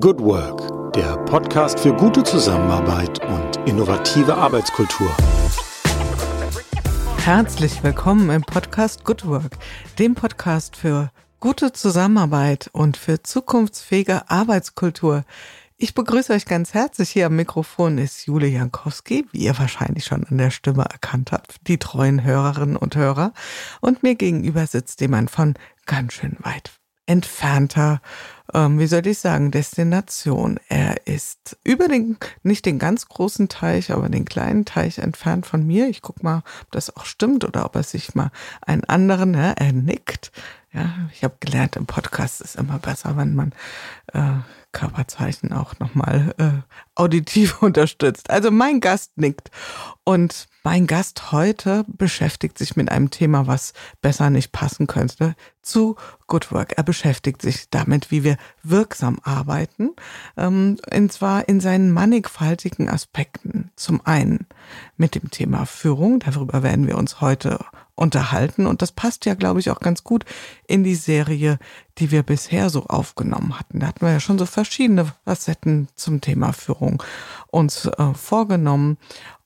Good Work, der Podcast für gute Zusammenarbeit und innovative Arbeitskultur. Herzlich willkommen im Podcast Good Work, dem Podcast für gute Zusammenarbeit und für zukunftsfähige Arbeitskultur. Ich begrüße euch ganz herzlich. Hier am Mikrofon ist Jule Jankowski, wie ihr wahrscheinlich schon an der Stimme erkannt habt, die treuen Hörerinnen und Hörer. Und mir gegenüber sitzt jemand von ganz schön weit entfernter, ähm, wie soll ich sagen, Destination. Er ist über den, nicht den ganz großen Teich, aber den kleinen Teich entfernt von mir. Ich guck mal, ob das auch stimmt oder ob er sich mal einen anderen, ne, er nickt. Ja, ich habe gelernt, im Podcast ist immer besser, wenn man äh, Körperzeichen auch nochmal äh, auditiv unterstützt. Also mein Gast nickt. Und mein Gast heute beschäftigt sich mit einem Thema, was besser nicht passen könnte, zu Good Work. Er beschäftigt sich damit, wie wir wirksam arbeiten, ähm, und zwar in seinen mannigfaltigen Aspekten. Zum einen mit dem Thema Führung, darüber werden wir uns heute unterhalten. Und das passt ja, glaube ich, auch ganz gut in die Serie, die wir bisher so aufgenommen hatten. Da hatten wir ja schon so verschiedene Facetten zum Thema Führung uns äh, vorgenommen.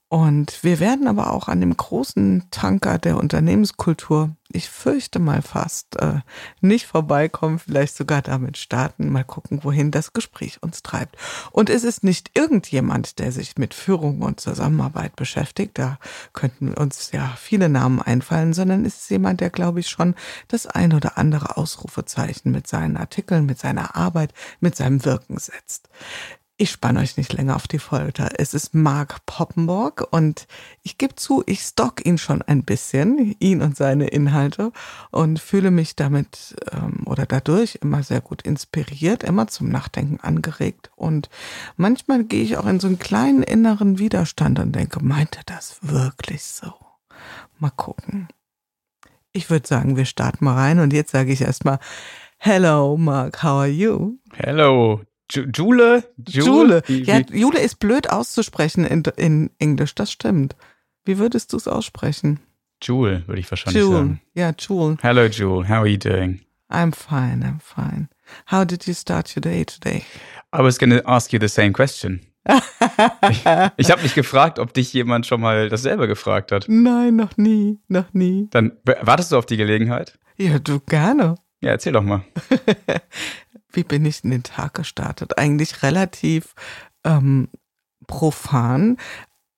Und wir werden aber auch an dem großen Tanker der Unternehmenskultur, ich fürchte mal fast, äh, nicht vorbeikommen, vielleicht sogar damit starten, mal gucken, wohin das Gespräch uns treibt. Und es ist nicht irgendjemand, der sich mit Führung und Zusammenarbeit beschäftigt, da könnten uns ja viele Namen einfallen, sondern es ist jemand, der, glaube ich, schon das ein oder andere Ausrufezeichen mit seinen Artikeln, mit seiner Arbeit, mit seinem Wirken setzt. Ich spanne euch nicht länger auf die Folter. Es ist Mark Poppenborg und ich gebe zu, ich stock ihn schon ein bisschen, ihn und seine Inhalte und fühle mich damit ähm, oder dadurch immer sehr gut inspiriert, immer zum Nachdenken angeregt und manchmal gehe ich auch in so einen kleinen inneren Widerstand und denke, meint er das wirklich so? Mal gucken. Ich würde sagen, wir starten mal rein und jetzt sage ich erstmal, Hello, Mark, how are you? Hello, Jule? Jule. Ja, Jule ist blöd auszusprechen in, in Englisch, das stimmt. Wie würdest du es aussprechen? Jule, würde ich wahrscheinlich Jule. sagen. Ja, Jule. Hello, Jule. How are you doing? I'm fine, I'm fine. How did you start your day today? I was going to ask you the same question. ich ich habe mich gefragt, ob dich jemand schon mal dasselbe gefragt hat. Nein, noch nie, noch nie. Dann wartest du auf die Gelegenheit? Ja, du gerne. Ja, erzähl doch mal. Wie bin ich in den Tag gestartet? Eigentlich relativ ähm, profan.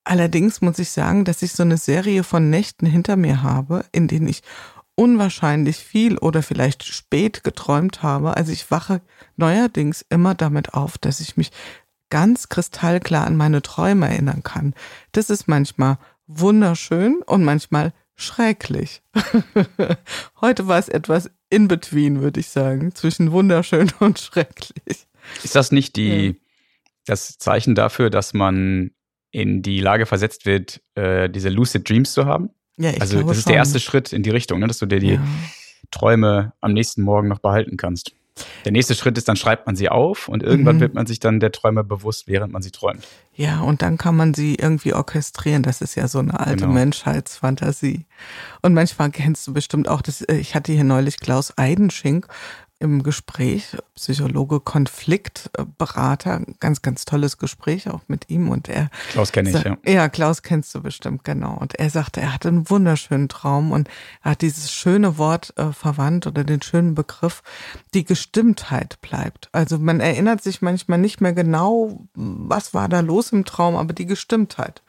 Allerdings muss ich sagen, dass ich so eine Serie von Nächten hinter mir habe, in denen ich unwahrscheinlich viel oder vielleicht spät geträumt habe. Also ich wache neuerdings immer damit auf, dass ich mich ganz kristallklar an meine Träume erinnern kann. Das ist manchmal wunderschön und manchmal schrecklich. Heute war es etwas in between, würde ich sagen, zwischen wunderschön und schrecklich. Ist das nicht die, ja. das Zeichen dafür, dass man in die Lage versetzt wird, äh, diese Lucid Dreams zu haben? Ja, ich also das ist schon. der erste Schritt in die Richtung, ne, dass du dir die Ja. Träume am nächsten Morgen noch behalten kannst. Der nächste Schritt ist, dann schreibt man sie auf und irgendwann Mhm. wird man sich dann der Träume bewusst, während man sie träumt. Ja, und dann kann man sie irgendwie orchestrieren. Das ist ja so eine alte Genau. Menschheitsfantasie. Und manchmal kennst du bestimmt auch das, äh, ich hatte hier neulich Klaus Eidenschink im Gespräch, Psychologe, Konfliktberater, ganz, ganz tolles Gespräch auch mit ihm und er Klaus kenne ich, ja. Ja, Klaus kennst du bestimmt, genau. Und er sagte, er hatte einen wunderschönen Traum und er hat dieses schöne Wort äh, verwandt oder den schönen Begriff, die Gestimmtheit bleibt. Also man erinnert sich manchmal nicht mehr genau, was war da los im Traum, aber die Gestimmtheit.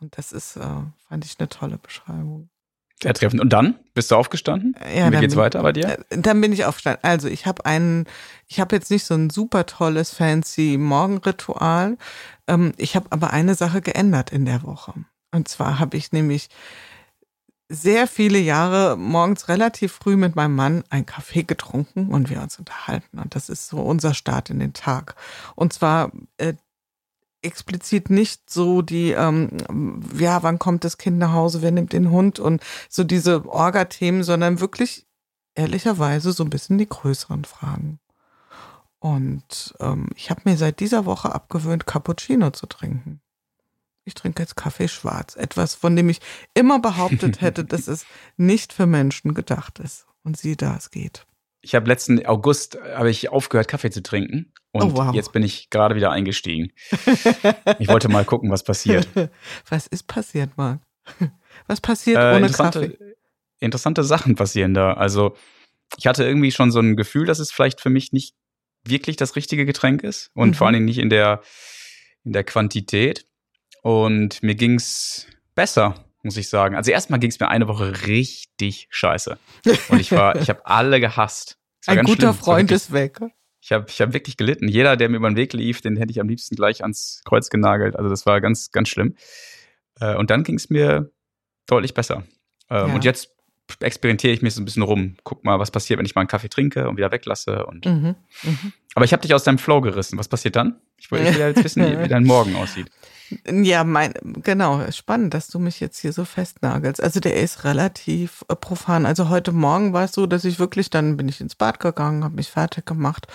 Und das ist, äh, fand ich eine tolle Beschreibung. Sehr treffend. Und dann? Bist du aufgestanden? Ja, Wie geht's bin- weiter bei dir? Äh, Dann bin ich aufgestanden. Also ich habe einen, ich habe jetzt nicht so ein super tolles, fancy Morgenritual. Ähm, ich habe aber eine Sache geändert in der Woche. Und zwar habe ich nämlich sehr viele Jahre morgens relativ früh mit meinem Mann einen Kaffee getrunken und wir uns unterhalten. Und das ist so unser Start in den Tag. Und zwar äh, explizit nicht so die, ähm, ja, wann kommt das Kind nach Hause, wer nimmt den Hund und so diese Orga-Themen, sondern wirklich ehrlicherweise so ein bisschen die größeren Fragen. Und ähm, ich habe mir seit dieser Woche abgewöhnt, Cappuccino zu trinken. Ich trinke jetzt Kaffee schwarz. Etwas, von dem ich immer behauptet hätte, dass es nicht für Menschen gedacht ist. Und sieh da, es geht. Ich habe letzten August habe ich aufgehört, Kaffee zu trinken. Und oh, wow. jetzt bin ich gerade wieder eingestiegen. ich wollte mal gucken, was passiert. Was ist passiert, Marc? Was passiert äh, ohne Kaffee? Interessante Sachen passieren da. Also ich hatte irgendwie schon so ein Gefühl, dass es vielleicht für mich nicht wirklich das richtige Getränk ist und mhm. vor allen Dingen nicht in der, in der Quantität. Und mir ging's besser, muss ich sagen. Also erstmal ging es mir eine Woche richtig scheiße. Und ich war, ich habe alle gehasst. Ein guter schlimm. Freund ist weg. Ich habe ich hab wirklich gelitten. Jeder, der mir über den Weg lief, den hätte ich am liebsten gleich ans Kreuz genagelt. Also das war ganz, ganz schlimm. Äh, und dann ging es mir deutlich besser. Ähm, ja. Und jetzt experimentiere ich mich so ein bisschen rum. Guck mal, was passiert, wenn ich mal einen Kaffee trinke und wieder weglasse. Und mhm, mh. Aber ich habe dich aus deinem Flow gerissen. Was passiert dann? Ich ich will jetzt wissen, wie, wie dein Morgen aussieht. Ja, mein, genau, spannend, dass du mich jetzt hier so festnagelst. Also der ist relativ äh, profan. Also heute Morgen war es so, dass ich wirklich, dann bin ich ins Bad gegangen, habe mich fertig gemacht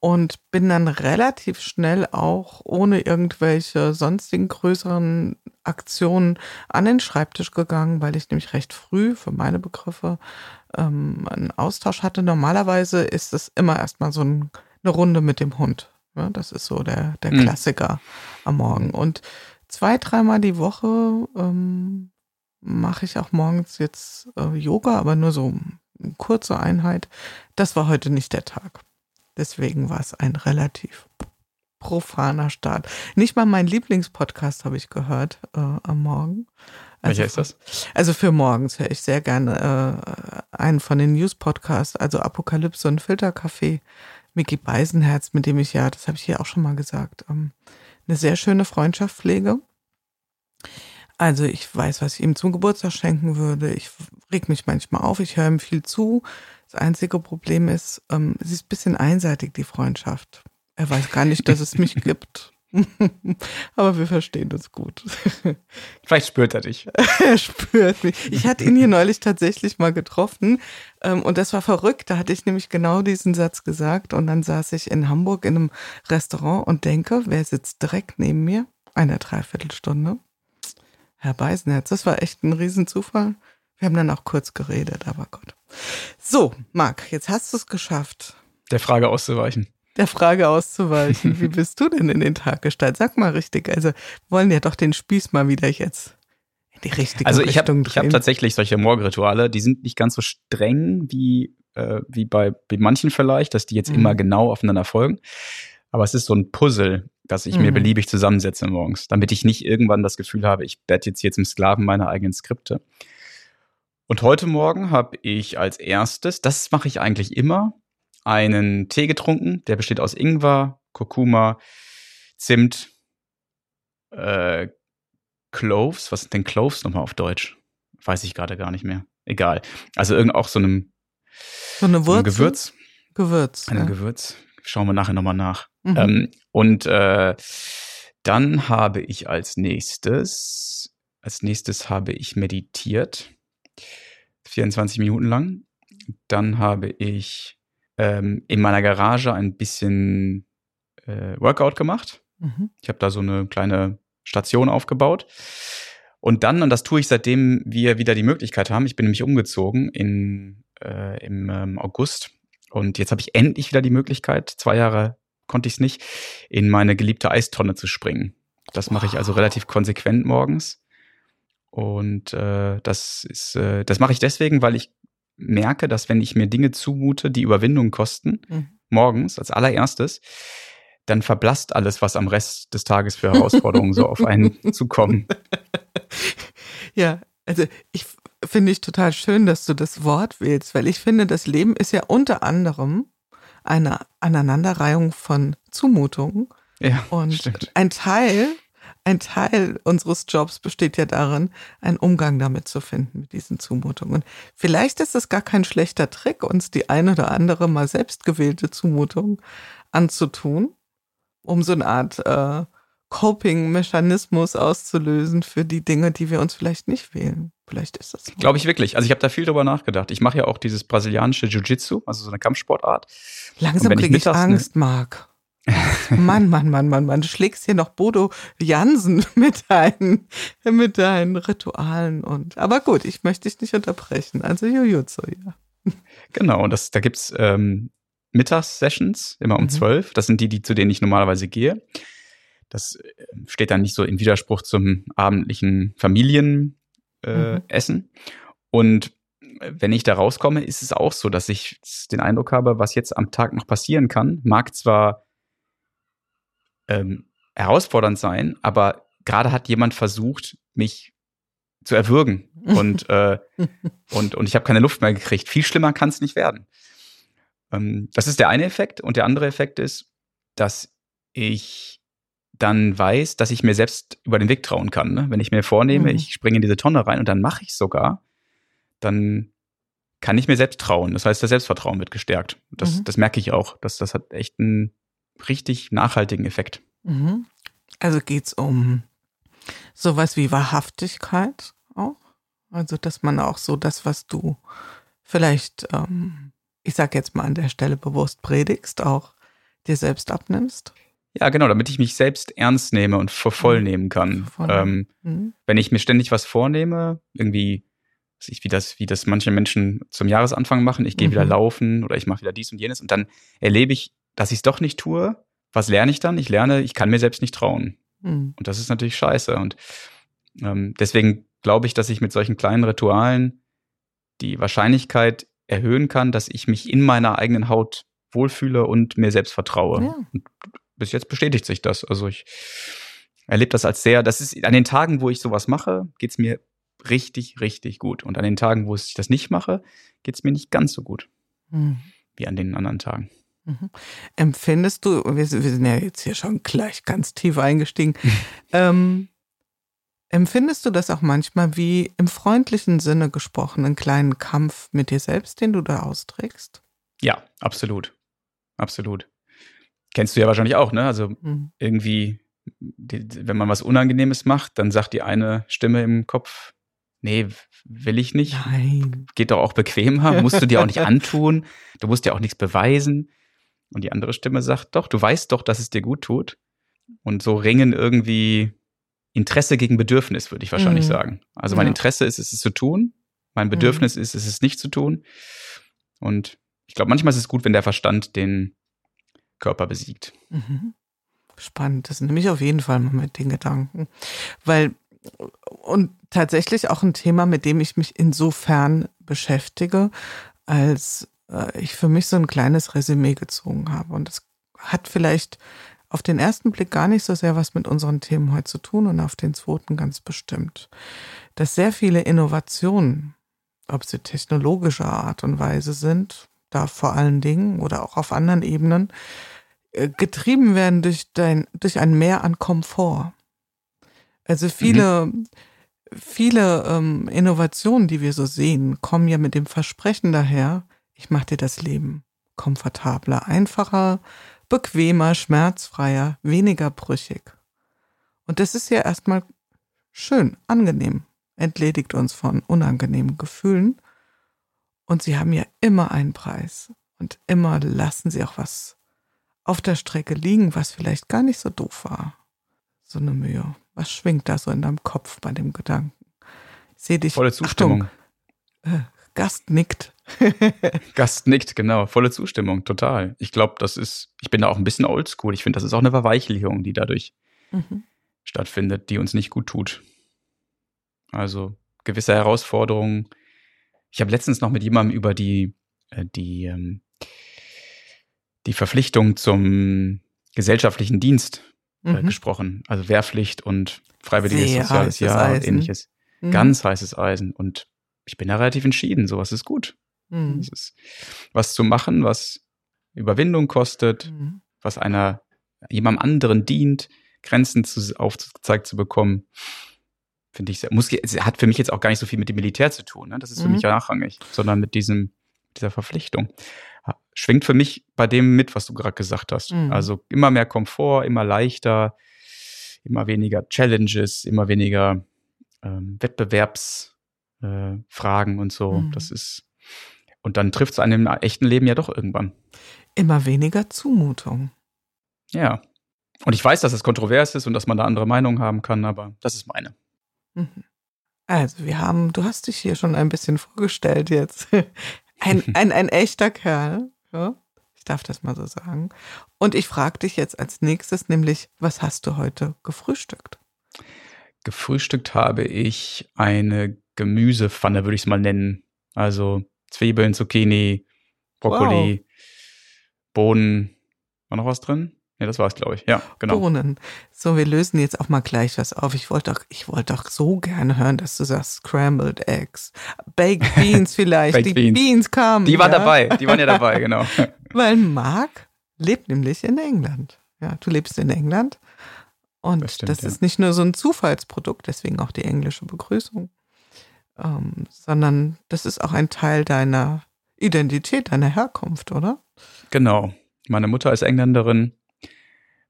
und bin dann relativ schnell auch ohne irgendwelche sonstigen größeren Aktionen an den Schreibtisch gegangen, weil ich nämlich recht früh für meine Begriffe ähm, einen Austausch hatte. Normalerweise ist es immer erstmal so ein, eine Runde mit dem Hund. Ja, das ist so der, der mhm. Klassiker am Morgen. Und zwei, dreimal die Woche ähm, mache ich auch morgens jetzt äh, Yoga, aber nur so eine kurze Einheit. Das war heute nicht der Tag. Deswegen war es ein relativ profaner Start. Nicht mal mein Lieblingspodcast habe ich gehört äh, am Morgen. Also, Welcher ist das? Also für morgens höre ich sehr gerne äh, einen von den News-Podcasts, also Apokalypse und Filterkaffee. Mickey Beisenherz, mit dem ich ja, das habe ich hier auch schon mal gesagt, ähm, eine sehr schöne Freundschaft pflege. Also ich weiß, was ich ihm zum Geburtstag schenken würde. Ich reg mich manchmal auf, ich höre ihm viel zu. Das einzige Problem ist, ähm, sie ist ein bisschen einseitig, die Freundschaft. Er weiß gar nicht, dass es mich gibt. Aber wir verstehen uns gut. Vielleicht spürt er dich. er spürt mich. Ich hatte ihn hier neulich tatsächlich mal getroffen ähm, und das war verrückt. Da hatte ich nämlich genau diesen Satz gesagt und dann saß ich in Hamburg in einem Restaurant und denke, wer sitzt direkt neben mir? Eine Dreiviertelstunde. Herr Beisenherz, das war echt ein Riesenzufall. Wir haben dann auch kurz geredet, aber Gott. So, Marc, jetzt hast du es geschafft. Der Frage auszuweichen der Frage auszuweichen. Wie bist du denn in den Tag gestaltet? Sag mal richtig. Also wollen ja doch den Spieß mal wieder jetzt in die richtige also ich Richtung hab, Ich habe tatsächlich solche Morgenrituale, die sind nicht ganz so streng wie, äh, wie bei, bei manchen vielleicht, dass die jetzt mhm. immer genau aufeinander folgen. Aber es ist so ein Puzzle, das ich mhm. mir beliebig zusammensetze morgens, damit ich nicht irgendwann das Gefühl habe, ich werde jetzt hier zum Sklaven meiner eigenen Skripte. Und heute Morgen habe ich als erstes, das mache ich eigentlich immer, einen Tee getrunken, der besteht aus Ingwer, Kurkuma, Zimt, äh, Cloves. Was sind denn Cloves nochmal auf Deutsch? Weiß ich gerade gar nicht mehr. Egal. Also irgend auch so einem, so eine Wurzel? Gewürz. Gewürz. Ein ja. Gewürz. Schauen wir nachher nochmal nach. Mhm. Ähm, und äh, dann habe ich als nächstes, als nächstes habe ich meditiert. 24 Minuten lang. Dann habe ich ähm, in meiner Garage ein bisschen äh, Workout gemacht. Mhm. Ich habe da so eine kleine Station aufgebaut. Und dann, und das tue ich seitdem wir wieder die Möglichkeit haben, ich bin nämlich umgezogen in, äh, im ähm, August. Und jetzt habe ich endlich wieder die Möglichkeit, zwei Jahre konnte ich es nicht, in meine geliebte Eistonne zu springen. Das mache ich also relativ konsequent morgens. Und äh, das ist, äh, das mache ich deswegen, weil ich merke, dass wenn ich mir Dinge zumute, die Überwindung kosten, mhm. morgens als allererstes, dann verblasst alles, was am Rest des Tages für Herausforderungen so auf einen zukommen. Ja, also ich finde ich total schön, dass du das Wort wählst, weil ich finde, das Leben ist ja unter anderem eine Aneinanderreihung von Zumutungen. Ja, und stimmt. ein Teil ein Teil unseres Jobs besteht ja darin, einen Umgang damit zu finden, mit diesen Zumutungen. Vielleicht ist es gar kein schlechter Trick, uns die eine oder andere mal selbstgewählte Zumutung anzutun, um so eine Art äh, Coping-Mechanismus auszulösen für die Dinge, die wir uns vielleicht nicht wählen. Vielleicht ist das. Glaube ich wirklich. Also ich habe da viel drüber nachgedacht. Ich mache ja auch dieses brasilianische Jiu-Jitsu, also so eine Kampfsportart. Langsam kriege ich Angst, ne, Marc. Mann, Mann, Mann, Mann, Mann, du schlägst hier noch Bodo Jansen mit deinen, mit deinen Ritualen und, aber gut, ich möchte dich nicht unterbrechen. Also Jujutsu, ja. Genau, und das, da gibt's ähm, Mittagssessions, immer um Mhm. zwölf. Das sind die, die, zu denen ich normalerweise gehe. Das äh, steht dann nicht so im Widerspruch zum abendlichen Familienessen. Äh, Mhm. Und äh, wenn ich da rauskomme, ist es auch so, dass ich den Eindruck habe, was jetzt am Tag noch passieren kann, mag zwar ähm, herausfordernd sein, aber gerade hat jemand versucht, mich zu erwürgen und, äh, und, und ich habe keine Luft mehr gekriegt. Viel schlimmer kann es nicht werden. Ähm, das ist der eine Effekt. Und der andere Effekt ist, dass ich dann weiß, dass ich mir selbst über den Weg trauen kann. Ne? Wenn ich mir vornehme, Mhm. ich springe in diese Tonne rein und dann mache ich sogar, dann kann ich mir selbst trauen. Das heißt, das Selbstvertrauen wird gestärkt. Das, Mhm. das merke ich auch. Das, das hat echt einen richtig nachhaltigen Effekt. Mhm. Also geht's um sowas wie Wahrhaftigkeit auch? Also, dass man auch so das, was du vielleicht, ähm, ich sag jetzt mal an der Stelle bewusst predigst, auch dir selbst abnimmst? Ja, genau, damit ich mich selbst ernst nehme und voll Mhm. nehmen kann. Ähm, Mhm. wenn ich mir ständig was vornehme, irgendwie, weiß ich, wie das, wie das manche Menschen zum Jahresanfang machen, ich gehe Mhm. wieder laufen oder ich mache wieder dies und jenes und dann erlebe ich, dass ich es doch nicht tue. Was lerne ich dann? Ich lerne, ich kann mir selbst nicht trauen. Mhm. Und das ist natürlich scheiße. Und ähm, deswegen glaube ich, dass ich mit solchen kleinen Ritualen die Wahrscheinlichkeit erhöhen kann, dass ich mich in meiner eigenen Haut wohlfühle und mir selbst vertraue. Ja. Und bis jetzt bestätigt sich das. Also ich erlebe das als sehr, das ist an den Tagen, wo ich sowas mache, geht's mir richtig, richtig gut. Und an den Tagen, wo ich das nicht mache, geht's mir nicht ganz so gut Mhm. wie an den anderen Tagen. Mhm. Empfindest du, wir, sind- wir sind ja jetzt hier schon gleich ganz tief eingestiegen, ähm, empfindest du das auch manchmal wie im freundlichen Sinne gesprochen, einen kleinen Kampf mit dir selbst, den du da austrägst? Ja, absolut. Absolut. Kennst du ja wahrscheinlich auch, ne? Also Mhm. irgendwie, die, wenn man was Unangenehmes macht, dann sagt die eine Stimme im Kopf, nee, will ich nicht. Nein. Geht doch auch bequemer, musst du dir auch nicht antun. Du musst ja auch nichts beweisen. Und die andere Stimme sagt, doch, du weißt doch, dass es dir gut tut. Und so ringen irgendwie Interesse gegen Bedürfnis, würde ich wahrscheinlich Mhm. sagen. Also mein Ja. Interesse ist es, es zu tun. Mein Bedürfnis ist es, es nicht zu tun. Und ich glaube, manchmal ist es gut, wenn der Verstand den Körper besiegt. Mhm. Spannend, das nehme ich auf jeden Fall mal mit den Gedanken. Weil, und tatsächlich auch ein Thema, mit dem ich mich insofern beschäftige, als ich für mich so ein kleines Resümee gezogen habe. Und es hat vielleicht auf den ersten Blick gar nicht so sehr was mit unseren Themen heute zu tun und auf den zweiten ganz bestimmt. Dass sehr viele Innovationen, ob sie technologischer Art und Weise sind, da vor allen Dingen oder auch auf anderen Ebenen, äh, getrieben werden durch, dein, durch ein Mehr an Komfort. Also viele, viele ähm, Innovationen, die wir so sehen, kommen ja mit dem Versprechen daher, ich mache dir das Leben komfortabler, einfacher, bequemer, schmerzfreier, weniger brüchig. Und das ist ja erstmal schön, angenehm, entledigt uns von unangenehmen Gefühlen. Und sie haben ja immer einen Preis. Und immer lassen sie auch was auf der Strecke liegen, was vielleicht gar nicht so doof war. So eine Mühe. Was schwingt da so in deinem Kopf bei dem Gedanken? Ich sehe dich. Volle Zustimmung. Achtung, äh, Gast nickt. Gast nickt, genau. Volle Zustimmung, total. Ich glaube, das ist, ich bin da auch ein bisschen oldschool. Ich finde, das ist auch eine Verweichlichung, die dadurch Mhm. stattfindet, die uns nicht gut tut. Also gewisse Herausforderungen. Ich habe letztens noch mit jemandem über die, äh, die, ähm, die Verpflichtung zum gesellschaftlichen Dienst äh, Mhm. gesprochen. Also Wehrpflicht und freiwilliges Sehr soziales Jahr und ähnliches. Mhm. Ganz heißes Eisen. Und ich bin da relativ entschieden. Sowas ist gut. Mhm. Es ist was zu machen, was Überwindung kostet, Mhm. was einer jemandem anderen dient, Grenzen zu, aufgezeigt zu bekommen, finde ich sehr, muss, hat für mich jetzt auch gar nicht so viel mit dem Militär zu tun. Ne? Das ist für Mhm. mich nachrangig, sondern mit diesem, dieser Verpflichtung. Schwingt für mich bei dem mit, was du gerade gesagt hast. Mhm. Also immer mehr Komfort, immer leichter, immer weniger Challenges, immer weniger ähm, Wettbewerbsfragen äh, Fragen und so. Mhm. Das ist und dann trifft es einem im echten Leben ja doch irgendwann. Immer weniger Zumutung. Ja. Und ich weiß, dass es kontrovers ist und dass man da andere Meinungen haben kann, aber das ist meine. Mhm. Also, wir haben, du hast dich hier schon ein bisschen vorgestellt jetzt. Ein, ein, ein echter Kerl. Ja? Ich darf das mal so sagen. Und ich frage dich jetzt als nächstes, nämlich, was hast du heute gefrühstückt? Gefrühstückt habe ich eine Gemüsepfanne, würde ich es mal nennen. Also Zwiebeln, Zucchini, Brokkoli, wow. Bohnen. War noch was drin? Ja, das war's, glaube ich. Ja, genau. Bohnen. So, wir lösen jetzt auch mal gleich was auf. Ich wollte doch, ich wollte doch so gerne hören, dass du sagst Scrambled Eggs, Baked Beans vielleicht. Baked die Beans. Beans kamen. Die waren ja? dabei. Die waren ja dabei, genau. Weil Marc lebt nämlich in England. Ja, du lebst in England. Und das, stimmt, das ja. ist nicht nur so ein Zufallsprodukt, deswegen auch die englische Begrüßung, ähm, sondern das ist auch ein Teil deiner Identität, deiner Herkunft, oder? Genau. Meine Mutter ist Engländerin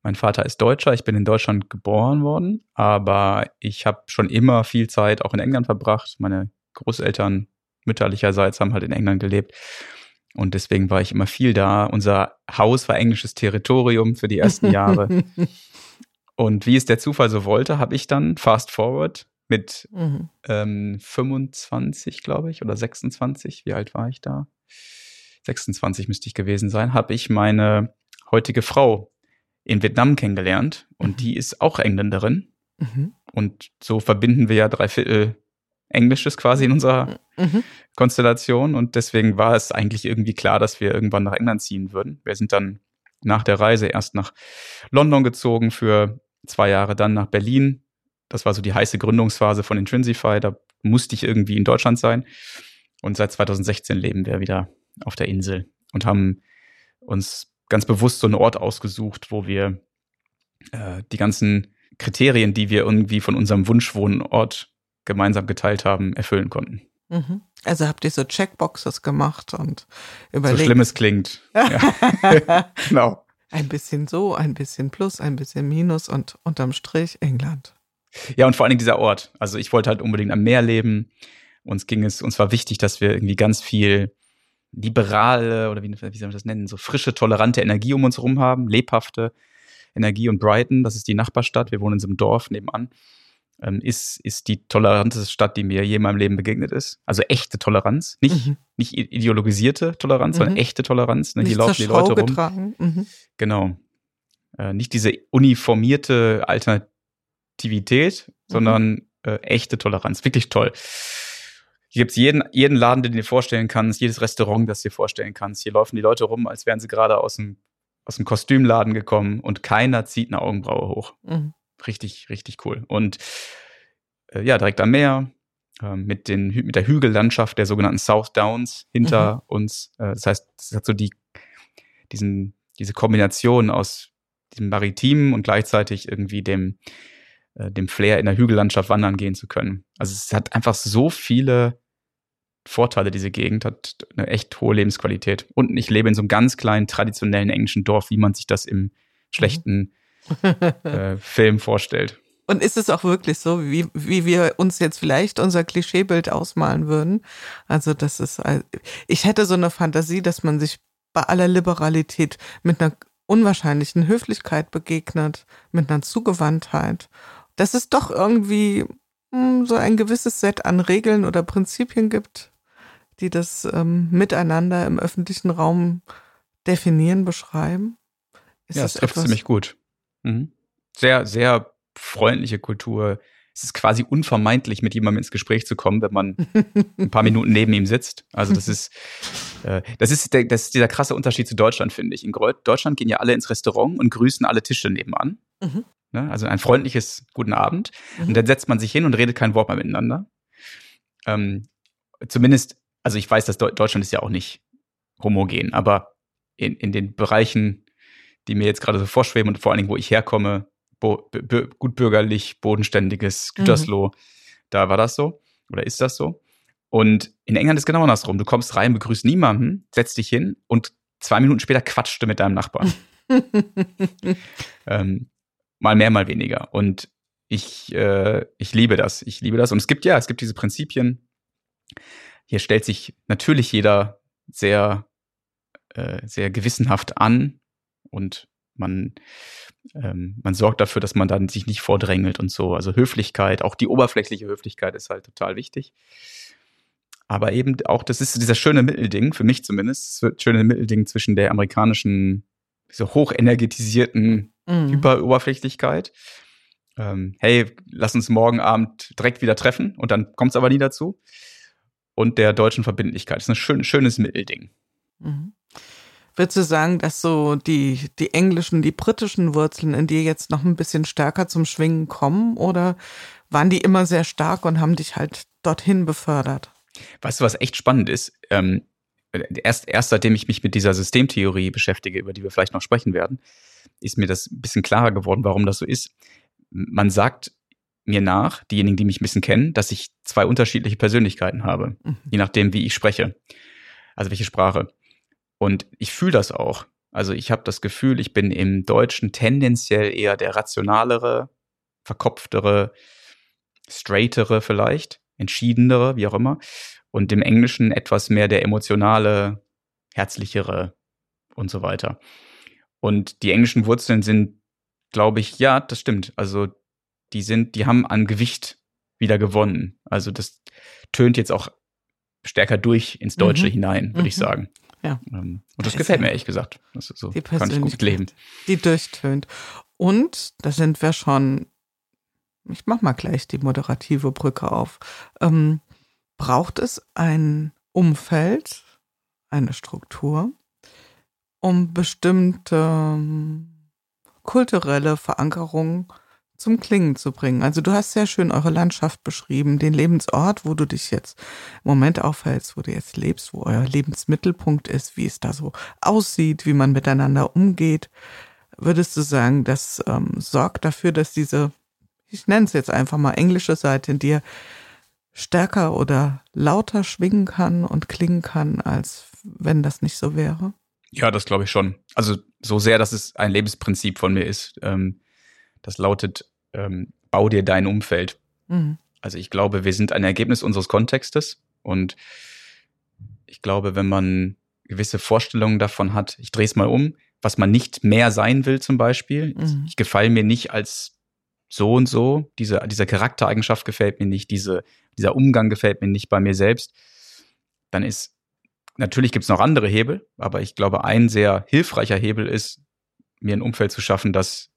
mein Vater ist Deutscher, ich bin in Deutschland geboren worden, aber ich habe schon immer viel Zeit auch in England verbracht. Meine Großeltern mütterlicherseits haben halt in England gelebt. Und deswegen war ich immer viel da. Unser Haus war englisches Territorium für die ersten Jahre. Und wie es der Zufall so wollte, habe ich dann fast forward mit mhm. ähm, 25, glaube ich, oder 26, wie alt war ich da? 26 müsste ich gewesen sein, habe ich meine heutige Frau in Vietnam kennengelernt und mhm. die ist auch Engländerin. Mhm. Und so verbinden wir ja drei Viertel Englisches quasi in unserer mhm. Konstellation. Und deswegen war es eigentlich irgendwie klar, dass wir irgendwann nach England ziehen würden. Wir sind dann nach der Reise erst nach London gezogen für zwei Jahre, dann nach Berlin. Das war so die heiße Gründungsphase von Intrinsify. Da musste ich irgendwie in Deutschland sein. Und seit 2016 leben wir wieder auf der Insel und haben uns ganz bewusst so einen Ort ausgesucht, wo wir äh, die ganzen Kriterien, die wir irgendwie von unserem Wunschwohnort gemeinsam geteilt haben, erfüllen konnten. Mhm. Also habt ihr so Checkboxes gemacht und überlegt. So schlimm es klingt. ja. genau. Ein bisschen so, ein bisschen plus, ein bisschen minus und unterm Strich England. Ja, und vor allen Dingen dieser Ort. Also ich wollte halt unbedingt am Meer leben. Uns ging es, uns war wichtig, dass wir irgendwie ganz viel liberale oder wie, wie soll man das nennen, so frische, tolerante Energie um uns herum haben, lebhafte Energie. Und Brighton, das ist die Nachbarstadt, wir wohnen in so einem Dorf nebenan, ähm, ist, ist die toleranteste Stadt, die mir je in meinem Leben begegnet ist. Also echte Toleranz, nicht, mhm. nicht ideologisierte Toleranz, mhm. sondern echte Toleranz. Ne? Hier laufen die Leute rum. Mhm. Genau. Äh, nicht diese uniformierte Alternativität, mhm. sondern äh, echte Toleranz. Wirklich toll. Hier gibt's jeden, jeden Laden, den du dir vorstellen kannst, jedes Restaurant, das du dir vorstellen kannst. Hier laufen die Leute rum, als wären sie gerade aus dem, aus dem Kostümladen gekommen und keiner zieht eine Augenbraue hoch. Mhm. Richtig, richtig cool. Und äh, ja, direkt am Meer, äh, mit, den, mit der Hügellandschaft der sogenannten South Downs hinter mhm. uns. Äh, das heißt, es hat so die, diesen, diese Kombination aus diesem Maritimen und gleichzeitig irgendwie dem, äh, dem Flair in der Hügellandschaft wandern gehen zu können. Also es hat einfach so viele Vorteile, diese Gegend hat eine echt hohe Lebensqualität. Und ich lebe in so einem ganz kleinen, traditionellen englischen Dorf, wie man sich das im schlechten äh, Film vorstellt. Und ist es auch wirklich so, wie, wie wir uns jetzt vielleicht unser Klischeebild ausmalen würden? Also, das ist, ich hätte so eine Fantasie, dass man sich bei aller Liberalität mit einer unwahrscheinlichen Höflichkeit begegnet, mit einer Zugewandtheit. Dass es doch irgendwie hm, so ein gewisses Set an Regeln oder Prinzipien gibt, die das ähm, Miteinander im öffentlichen Raum definieren, beschreiben? Ist ja, das trifft ziemlich gut. Mhm. Sehr, sehr freundliche Kultur. Es ist quasi unvermeidlich, mit jemandem ins Gespräch zu kommen, wenn man ein paar Minuten neben ihm sitzt. Also das ist, äh, das ist, der, das ist dieser krasse Unterschied zu Deutschland, finde ich. In Deutschland gehen ja alle ins Restaurant und grüßen alle Tische nebenan. Mhm. Ne? Also ein freundliches Guten Abend. Mhm. Und dann setzt man sich hin und redet kein Wort mehr miteinander. Ähm, zumindest also ich weiß, dass Deutschland ist ja auch nicht homogen, aber in, in den Bereichen, die mir jetzt gerade so vorschweben und vor allen Dingen, wo ich herkomme, bo, gut bürgerlich, bodenständiges Gütersloh, mhm. da war das so oder ist das so. Und in England ist genau andersrum. Du kommst rein, begrüßt niemanden, setzt dich hin und zwei Minuten später quatscht du mit deinem Nachbarn. ähm, mal mehr, mal weniger. Und ich, äh, ich liebe das. Ich liebe das. Und es gibt ja, es gibt diese Prinzipien, hier stellt sich natürlich jeder sehr, äh, sehr gewissenhaft an und man, ähm, man sorgt dafür, dass man dann sich nicht vordrängelt und so. Also Höflichkeit, auch die oberflächliche Höflichkeit ist halt total wichtig. aber eben auch, das ist dieser schöne Mittelding, für mich zumindest, das schöne Mittelding zwischen der amerikanischen, so hochenergetisierten mhm. Hyperoberflächlichkeit. Ähm, hey, lass uns morgen Abend direkt wieder treffen und dann kommt es aber nie dazu. Und der deutschen Verbindlichkeit. Das ist ein schön, schönes Mittelding. Mhm. Würdest du sagen, dass so die, die englischen, die britischen Wurzeln in dir jetzt noch ein bisschen stärker zum Schwingen kommen oder waren die immer sehr stark und haben dich halt dorthin befördert? Weißt du, was echt spannend ist? Ähm, erst, erst seitdem ich mich mit dieser Systemtheorie beschäftige, über die wir vielleicht noch sprechen werden, ist mir das ein bisschen klarer geworden, warum das so ist. Man sagt mir nach, diejenigen, die mich ein bisschen kennen, dass ich zwei unterschiedliche Persönlichkeiten habe, mhm. je nachdem, wie ich spreche. Also welche Sprache. Und ich fühle das auch. Also ich habe das Gefühl, ich bin im Deutschen tendenziell eher der rationalere, verkopftere, straightere vielleicht, entschiedenere, wie auch immer. Und im Englischen etwas mehr der emotionale, herzlichere und so weiter. Und die englischen Wurzeln sind, glaube ich, ja, das stimmt. Also die sind, die haben an Gewicht wieder gewonnen. Also das tönt jetzt auch stärker durch ins Deutsche mhm. hinein, würde mhm. ich sagen. Ja. Ähm, und das, das gefällt mir ehrlich gesagt. Das ist so, die kann ich gut leben. Die durchtönt. Und da sind wir schon, ich mach mal gleich die moderative Brücke auf. Ähm, braucht es ein Umfeld, eine Struktur, um bestimmte ähm, kulturelle Verankerung zum Klingen zu bringen. Also du hast sehr schön eure Landschaft beschrieben, den Lebensort, wo du dich jetzt im Moment aufhältst, wo du jetzt lebst, wo euer Lebensmittelpunkt ist, wie es da so aussieht, wie man miteinander umgeht. Würdest du sagen, das ähm, sorgt dafür, dass diese, ich nenne es jetzt einfach mal englische Seite in dir stärker oder lauter schwingen kann und klingen kann, als wenn das nicht so wäre? Ja, das glaube ich schon. Also so sehr, dass es ein Lebensprinzip von mir ist. Ähm das lautet, ähm, bau dir dein Umfeld. Mhm. Also ich glaube, wir sind ein Ergebnis unseres Kontextes und ich glaube, wenn man gewisse Vorstellungen davon hat, ich drehe es mal um, was man nicht mehr sein will zum Beispiel. Mhm. Ich gefalle mir nicht als so und so, diese, diese Charaktereigenschaft gefällt mir nicht, diese, dieser Umgang gefällt mir nicht bei mir selbst, dann ist, natürlich gibt es noch andere Hebel, aber ich glaube, ein sehr hilfreicher Hebel ist, mir ein Umfeld zu schaffen, das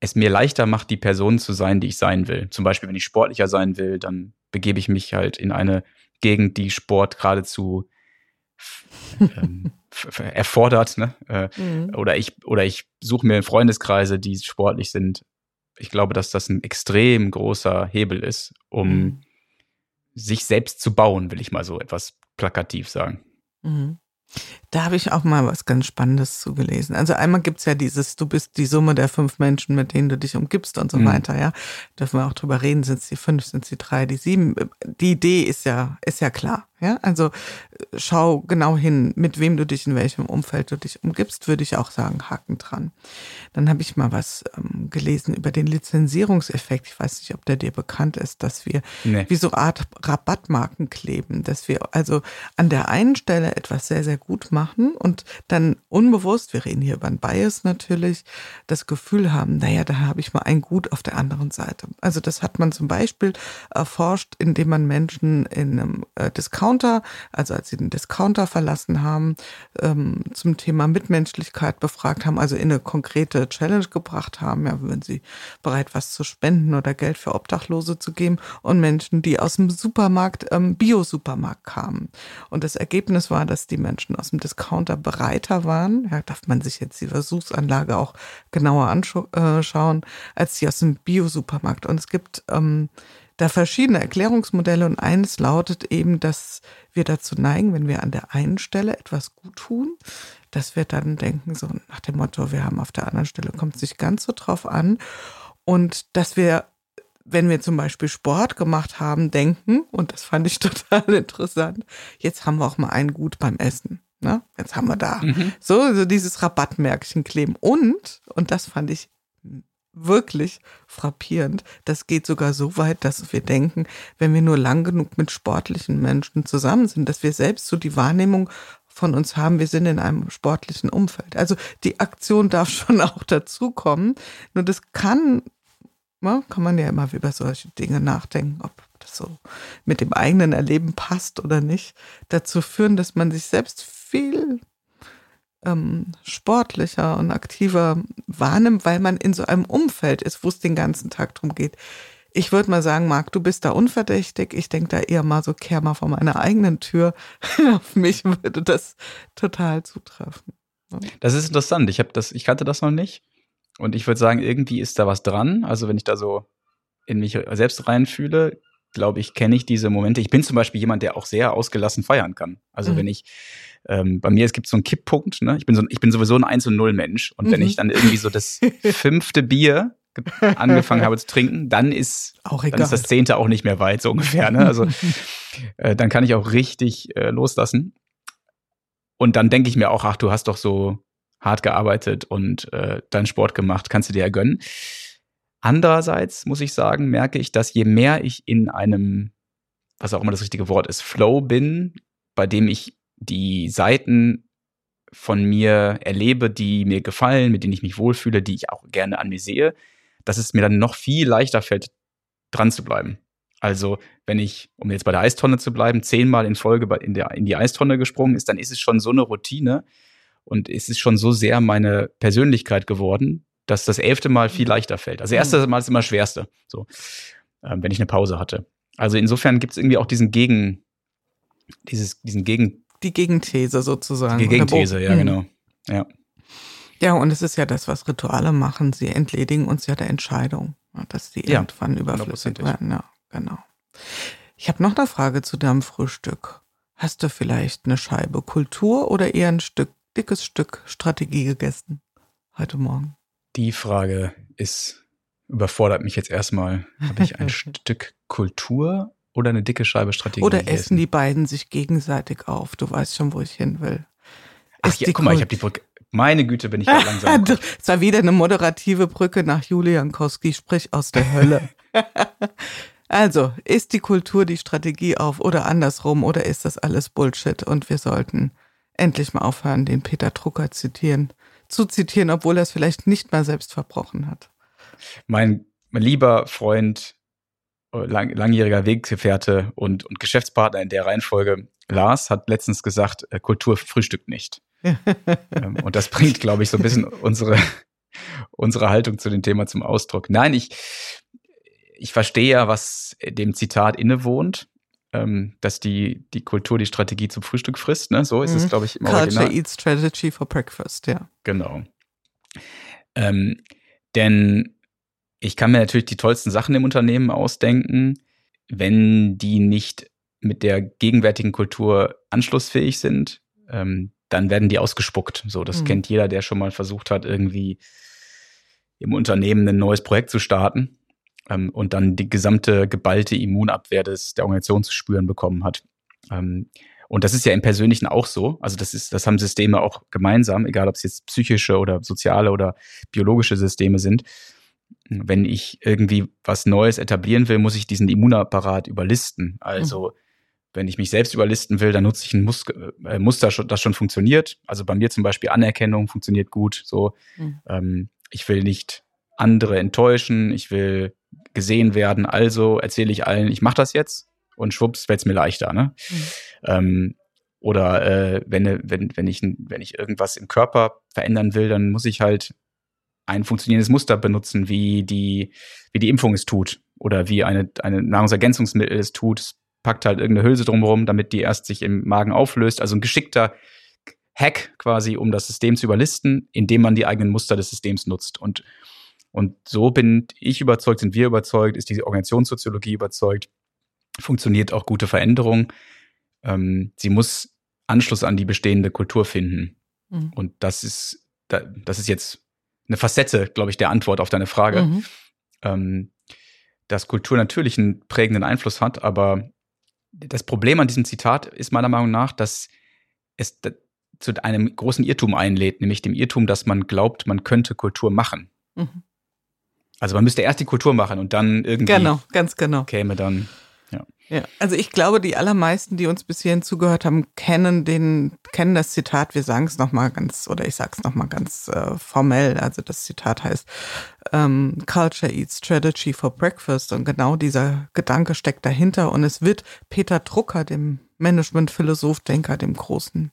es mir leichter macht, die Person zu sein, die ich sein will. Zum Beispiel, wenn ich sportlicher sein will, dann begebe ich mich halt in eine Gegend, die Sport geradezu ähm, erfordert. Ne? Äh, mhm. Oder ich oder ich suche mir Freundeskreise, die sportlich sind. Ich glaube, dass das ein extrem großer Hebel ist, um mhm. sich selbst zu bauen, will ich mal so etwas plakativ sagen. Mhm. Da habe ich auch mal was ganz Spannendes zugelesen. Also einmal gibt's ja dieses, du bist die Summe der fünf Menschen, mit denen du dich umgibst und so mhm. weiter, ja. Dürfen wir auch drüber reden, sind es die fünf, sind es die drei, die sieben. Die Idee ist ja, ist ja klar. Ja, also äh, schau genau hin, mit wem du dich in welchem Umfeld du dich umgibst, würde ich auch sagen, Haken dran. Dann habe ich mal was ähm, gelesen über den Lizenzierungseffekt. Ich weiß nicht, ob der dir bekannt ist, dass wir nee. wie so Art Rabattmarken kleben, dass wir also an der einen Stelle etwas sehr, sehr gut machen und dann unbewusst, wir reden hier über ein Bias natürlich, das Gefühl haben, naja, da habe ich mal ein Gut auf der anderen Seite. Also das hat man zum Beispiel erforscht, indem man Menschen in einem äh, Discount Discounter, also als sie den Discounter verlassen haben, ähm, zum Thema Mitmenschlichkeit befragt haben, also in eine konkrete Challenge gebracht haben, ja, wenn sie bereit was zu spenden oder Geld für Obdachlose zu geben und Menschen, die aus dem Supermarkt, ähm, Bio-Supermarkt kamen. Und das Ergebnis war, dass die Menschen aus dem Discounter bereiter waren, ja, darf man sich jetzt die Versuchsanlage auch genauer anschauen, äh, als die aus dem Bio-Supermarkt. Und es gibt ähm, da verschiedene Erklärungsmodelle und eines lautet eben, dass wir dazu neigen, wenn wir an der einen Stelle etwas gut tun, dass wir dann denken, so nach dem Motto, wir haben auf der anderen Stelle, kommt es nicht ganz so drauf an. Und dass wir, wenn wir zum Beispiel Sport gemacht haben, denken, und das fand ich total interessant, jetzt haben wir auch mal ein Gut beim Essen. Ne? Jetzt haben wir da mhm. so, so dieses Rabattmärkchen kleben. Und, und das fand ich wirklich frappierend. Das geht sogar so weit, dass wir denken, wenn wir nur lang genug mit sportlichen Menschen zusammen sind, dass wir selbst so die Wahrnehmung von uns haben, wir sind in einem sportlichen Umfeld. Also die Aktion darf schon auch dazukommen. Nur das kann, kann man ja immer über solche Dinge nachdenken, ob so mit dem eigenen Erleben passt oder nicht, dazu führen, dass man sich selbst viel ähm, sportlicher und aktiver wahrnimmt, weil man in so einem Umfeld ist, wo es den ganzen Tag drum geht. Ich würde mal sagen, Marc, du bist da unverdächtig. Ich denke da eher mal so, kehr mal vor meiner eigenen Tür. Auf mich würde das total zutreffen. Das ist interessant. Ich habe das, ich kannte das noch nicht. Und ich würde sagen, irgendwie ist da was dran. Also wenn ich da so in mich selbst reinfühle, glaube ich, kenne ich diese Momente. Ich bin zum Beispiel jemand, der auch sehr ausgelassen feiern kann. Also mhm. wenn ich, ähm, bei mir, es gibt so einen Kipppunkt, ne? Ich bin so, ich bin sowieso ein 1 und 0 Mensch. Und mhm. wenn ich dann irgendwie so das fünfte Bier angefangen habe zu trinken, dann ist, dann ist das zehnte auch nicht mehr weit, so ungefähr. Ne? Also äh, dann kann ich auch richtig äh, loslassen. Und dann denke ich mir auch, ach, du hast doch so hart gearbeitet und äh, deinen Sport gemacht, kannst du dir ja gönnen. Andererseits muss ich sagen, merke ich, dass je mehr ich in einem, was auch immer das richtige Wort ist, Flow bin, bei dem ich die Seiten von mir erlebe, die mir gefallen, mit denen ich mich wohlfühle, die ich auch gerne an mir sehe, dass es mir dann noch viel leichter fällt, dran zu bleiben. Also, wenn ich, um jetzt bei der Eistonne zu bleiben, zehnmal in Folge in, der, in die Eistonne gesprungen ist, dann ist es schon so eine Routine und es ist schon so sehr meine Persönlichkeit geworden, dass das elfte Mal viel mhm. leichter fällt. Also, erste Mal ist immer das schwerste, so, ähm, wenn ich eine Pause hatte. Also, insofern gibt es irgendwie auch diesen Gegen, dieses, diesen Gegen. Die Gegenthese sozusagen. Die Gegenthese, ja, mhm. genau. Ja. Ja, und es ist ja das, was Rituale machen. Sie entledigen uns ja der Entscheidung, dass sie ja, irgendwann überflüssig werden. Ja, genau. Ich habe noch eine Frage zu deinem Frühstück. Hast du vielleicht eine Scheibe Kultur oder eher ein Stück, dickes Stück Strategie gegessen heute Morgen? Die Frage ist, überfordert mich jetzt erstmal. Habe ich ein Stück Kultur oder eine dicke Scheibe Strategie Oder gegessen? essen die beiden sich gegenseitig auf? Du weißt schon, wo ich hin will. Ach, ja, guck mal, ich habe die Brücke. Meine Güte, bin ich da langsam. Es war wieder eine moderative Brücke nach Julian Kowski, sprich aus der Hölle. also, ist die Kultur die Strategie auf oder andersrum oder ist das alles Bullshit und wir sollten endlich mal aufhören, den Peter Drucker zitieren, zu zitieren, obwohl er es vielleicht nicht mal selbst verbrochen hat. Mein, lieber Freund, lang, langjähriger Weggefährte und, und Geschäftspartner in der Reihenfolge, Lars, hat letztens gesagt, äh, Kultur frühstückt nicht. Ähm, und das bringt, glaube ich, so ein bisschen unsere, unsere Haltung zu dem Thema zum Ausdruck. Nein, ich, ich verstehe ja, was dem Zitat innewohnt, ähm, dass die, die Kultur die Strategie zum Frühstück frisst. Ne? So ist mhm. es, glaube ich, im Culture Original. eats strategy for breakfast, ja. Genau. Ähm, denn ich kann mir natürlich die tollsten Sachen im Unternehmen ausdenken, wenn die nicht mit der gegenwärtigen Kultur anschlussfähig sind, ähm, dann werden die ausgespuckt. So, das mhm. kennt jeder, der schon mal versucht hat, irgendwie im Unternehmen ein neues Projekt zu starten ähm, und dann die gesamte geballte Immunabwehr des, der Organisation zu spüren bekommen hat. Ähm, und das ist ja im Persönlichen auch so. Also das ist, das haben Systeme auch gemeinsam, egal ob es jetzt psychische oder soziale oder biologische Systeme sind. Wenn ich irgendwie was Neues etablieren will, muss ich diesen Immunapparat überlisten. Also mhm wenn ich mich selbst überlisten will, dann nutze ich ein Mus äh, Muster, das schon funktioniert. Also bei mir zum Beispiel Anerkennung funktioniert gut. So, mhm. ähm, ich will nicht andere enttäuschen, ich will gesehen werden. Also erzähle ich allen, ich mache das jetzt und schwupps fällt es mir leichter. Ne? Mhm. Ähm, oder äh, wenn, wenn, wenn, ich, wenn ich irgendwas im Körper verändern will, dann muss ich halt ein funktionierendes Muster benutzen, wie die, wie die Impfung es tut oder wie eine, eine Nahrungsergänzungsmittel es tut packt halt irgendeine Hülse drumherum, damit die erst sich im Magen auflöst. Also ein geschickter Hack quasi, um das System zu überlisten, indem man die eigenen Muster des Systems nutzt. Und, und so bin ich überzeugt, sind wir überzeugt, ist die Organisationssoziologie überzeugt, funktioniert auch gute Veränderung. Ähm, sie muss Anschluss an die bestehende Kultur finden. Mhm. Und das ist, das ist jetzt eine Facette, glaube ich, der Antwort auf deine Frage. Mhm. Ähm, dass Kultur natürlich einen prägenden Einfluss hat, aber das Problem an diesem Zitat ist meiner Meinung nach, dass es zu einem großen Irrtum einlädt, nämlich dem Irrtum, dass man glaubt, man könnte Kultur machen. Mhm. Also man müsste erst die Kultur machen und dann irgendwie genau, ganz genau. käme dann. Ja. Also ich glaube, die allermeisten, die uns bis hierhin zugehört haben, kennen den, kennen das Zitat. Wir sagen es nochmal ganz, oder ich sage es nochmal ganz äh, formell. Also das Zitat heißt, ähm, Culture eats strategy for breakfast. Und genau dieser Gedanke steckt dahinter. Und es wird Peter Drucker, dem Management-Philosoph, Denker, dem großen,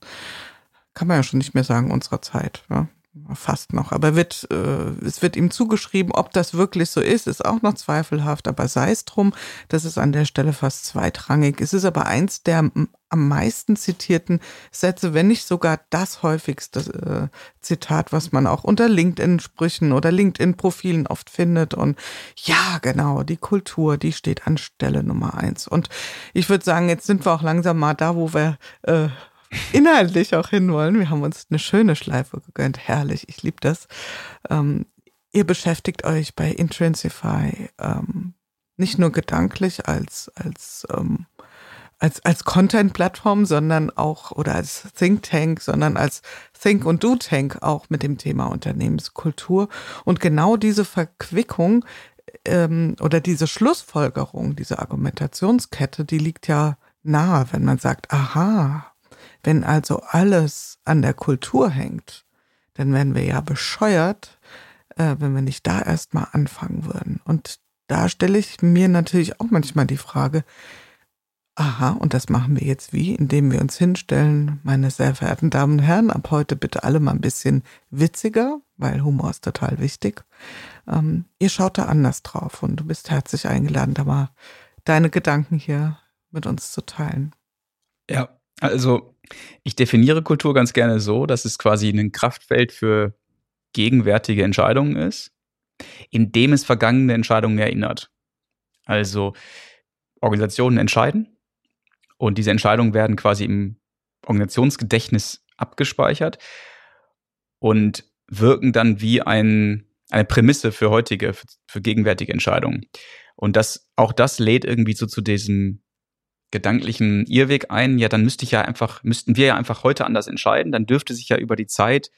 kann man ja schon nicht mehr sagen, unserer Zeit. Ja? Fast noch. Aber wird, äh, es wird ihm zugeschrieben, ob das wirklich so ist, ist auch noch zweifelhaft. Aber sei es drum, das ist an der Stelle fast zweitrangig. Es ist aber eins der am meisten zitierten Sätze, wenn nicht sogar das häufigste äh, Zitat, was man auch unter LinkedIn-Sprüchen oder LinkedIn-Profilen oft findet. Und ja, genau, die Kultur, die steht an Stelle Nummer eins. Und ich würde sagen, jetzt sind wir auch langsam mal da, wo wir äh, inhaltlich auch hinwollen. Wir haben uns eine schöne Schleife gegönnt. Herrlich, ich liebe das. Ähm, ihr beschäftigt euch bei Intrinsify ähm, nicht nur gedanklich als, als, ähm, als, als Content-Plattform, sondern auch, oder als Think Tank, sondern als Think- und Do-Tank auch mit dem Thema Unternehmenskultur. Und genau diese Verquickung ähm, oder diese Schlussfolgerung, diese Argumentationskette, die liegt ja nahe, wenn man sagt, aha, wenn also alles an der Kultur hängt, dann wären wir ja bescheuert, äh, wenn wir nicht da erstmal anfangen würden. Und da stelle ich mir natürlich auch manchmal die Frage, aha, und das machen wir jetzt wie, indem wir uns hinstellen, meine sehr verehrten Damen und Herren, ab heute bitte alle mal ein bisschen witziger, weil Humor ist total wichtig. Ähm, ihr schaut da anders drauf und du bist herzlich eingeladen, da mal deine Gedanken hier mit uns zu teilen. Ja, also ich definiere Kultur ganz gerne so, dass es quasi ein Kraftfeld für gegenwärtige Entscheidungen ist, in dem es vergangene Entscheidungen erinnert. Also Organisationen entscheiden und diese Entscheidungen werden quasi im Organisationsgedächtnis abgespeichert und wirken dann wie ein, eine Prämisse für heutige, für, für gegenwärtige Entscheidungen. Und das, auch das lädt irgendwie so zu diesem gedanklichen Irrweg ein, ja, dann müsste ich ja einfach, müssten wir ja einfach heute anders entscheiden, dann dürfte sich ja über die Zeit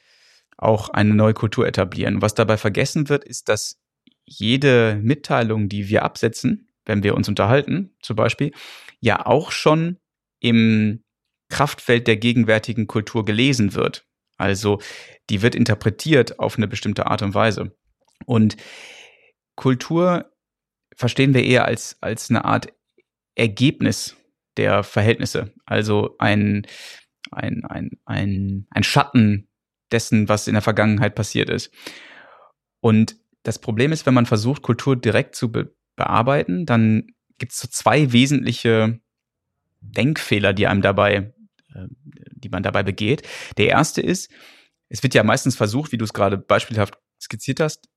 auch eine neue Kultur etablieren. Was dabei vergessen wird, ist, dass jede Mitteilung, die wir absetzen, wenn wir uns unterhalten, zum Beispiel, ja auch schon im Kraftfeld der gegenwärtigen Kultur gelesen wird. Also die wird interpretiert auf eine bestimmte Art und Weise. Und Kultur verstehen wir eher als, als eine Art Ergebnis der Verhältnisse. Also ein, ein, ein, ein, ein Schatten dessen, was in der Vergangenheit passiert ist. Und das Problem ist, wenn man versucht, Kultur direkt zu be bearbeiten, dann gibt es so zwei wesentliche Denkfehler, die einem dabei, äh, die man dabei begeht. Der erste ist, es wird ja meistens versucht, wie du es gerade beispielhaft skizziert hast,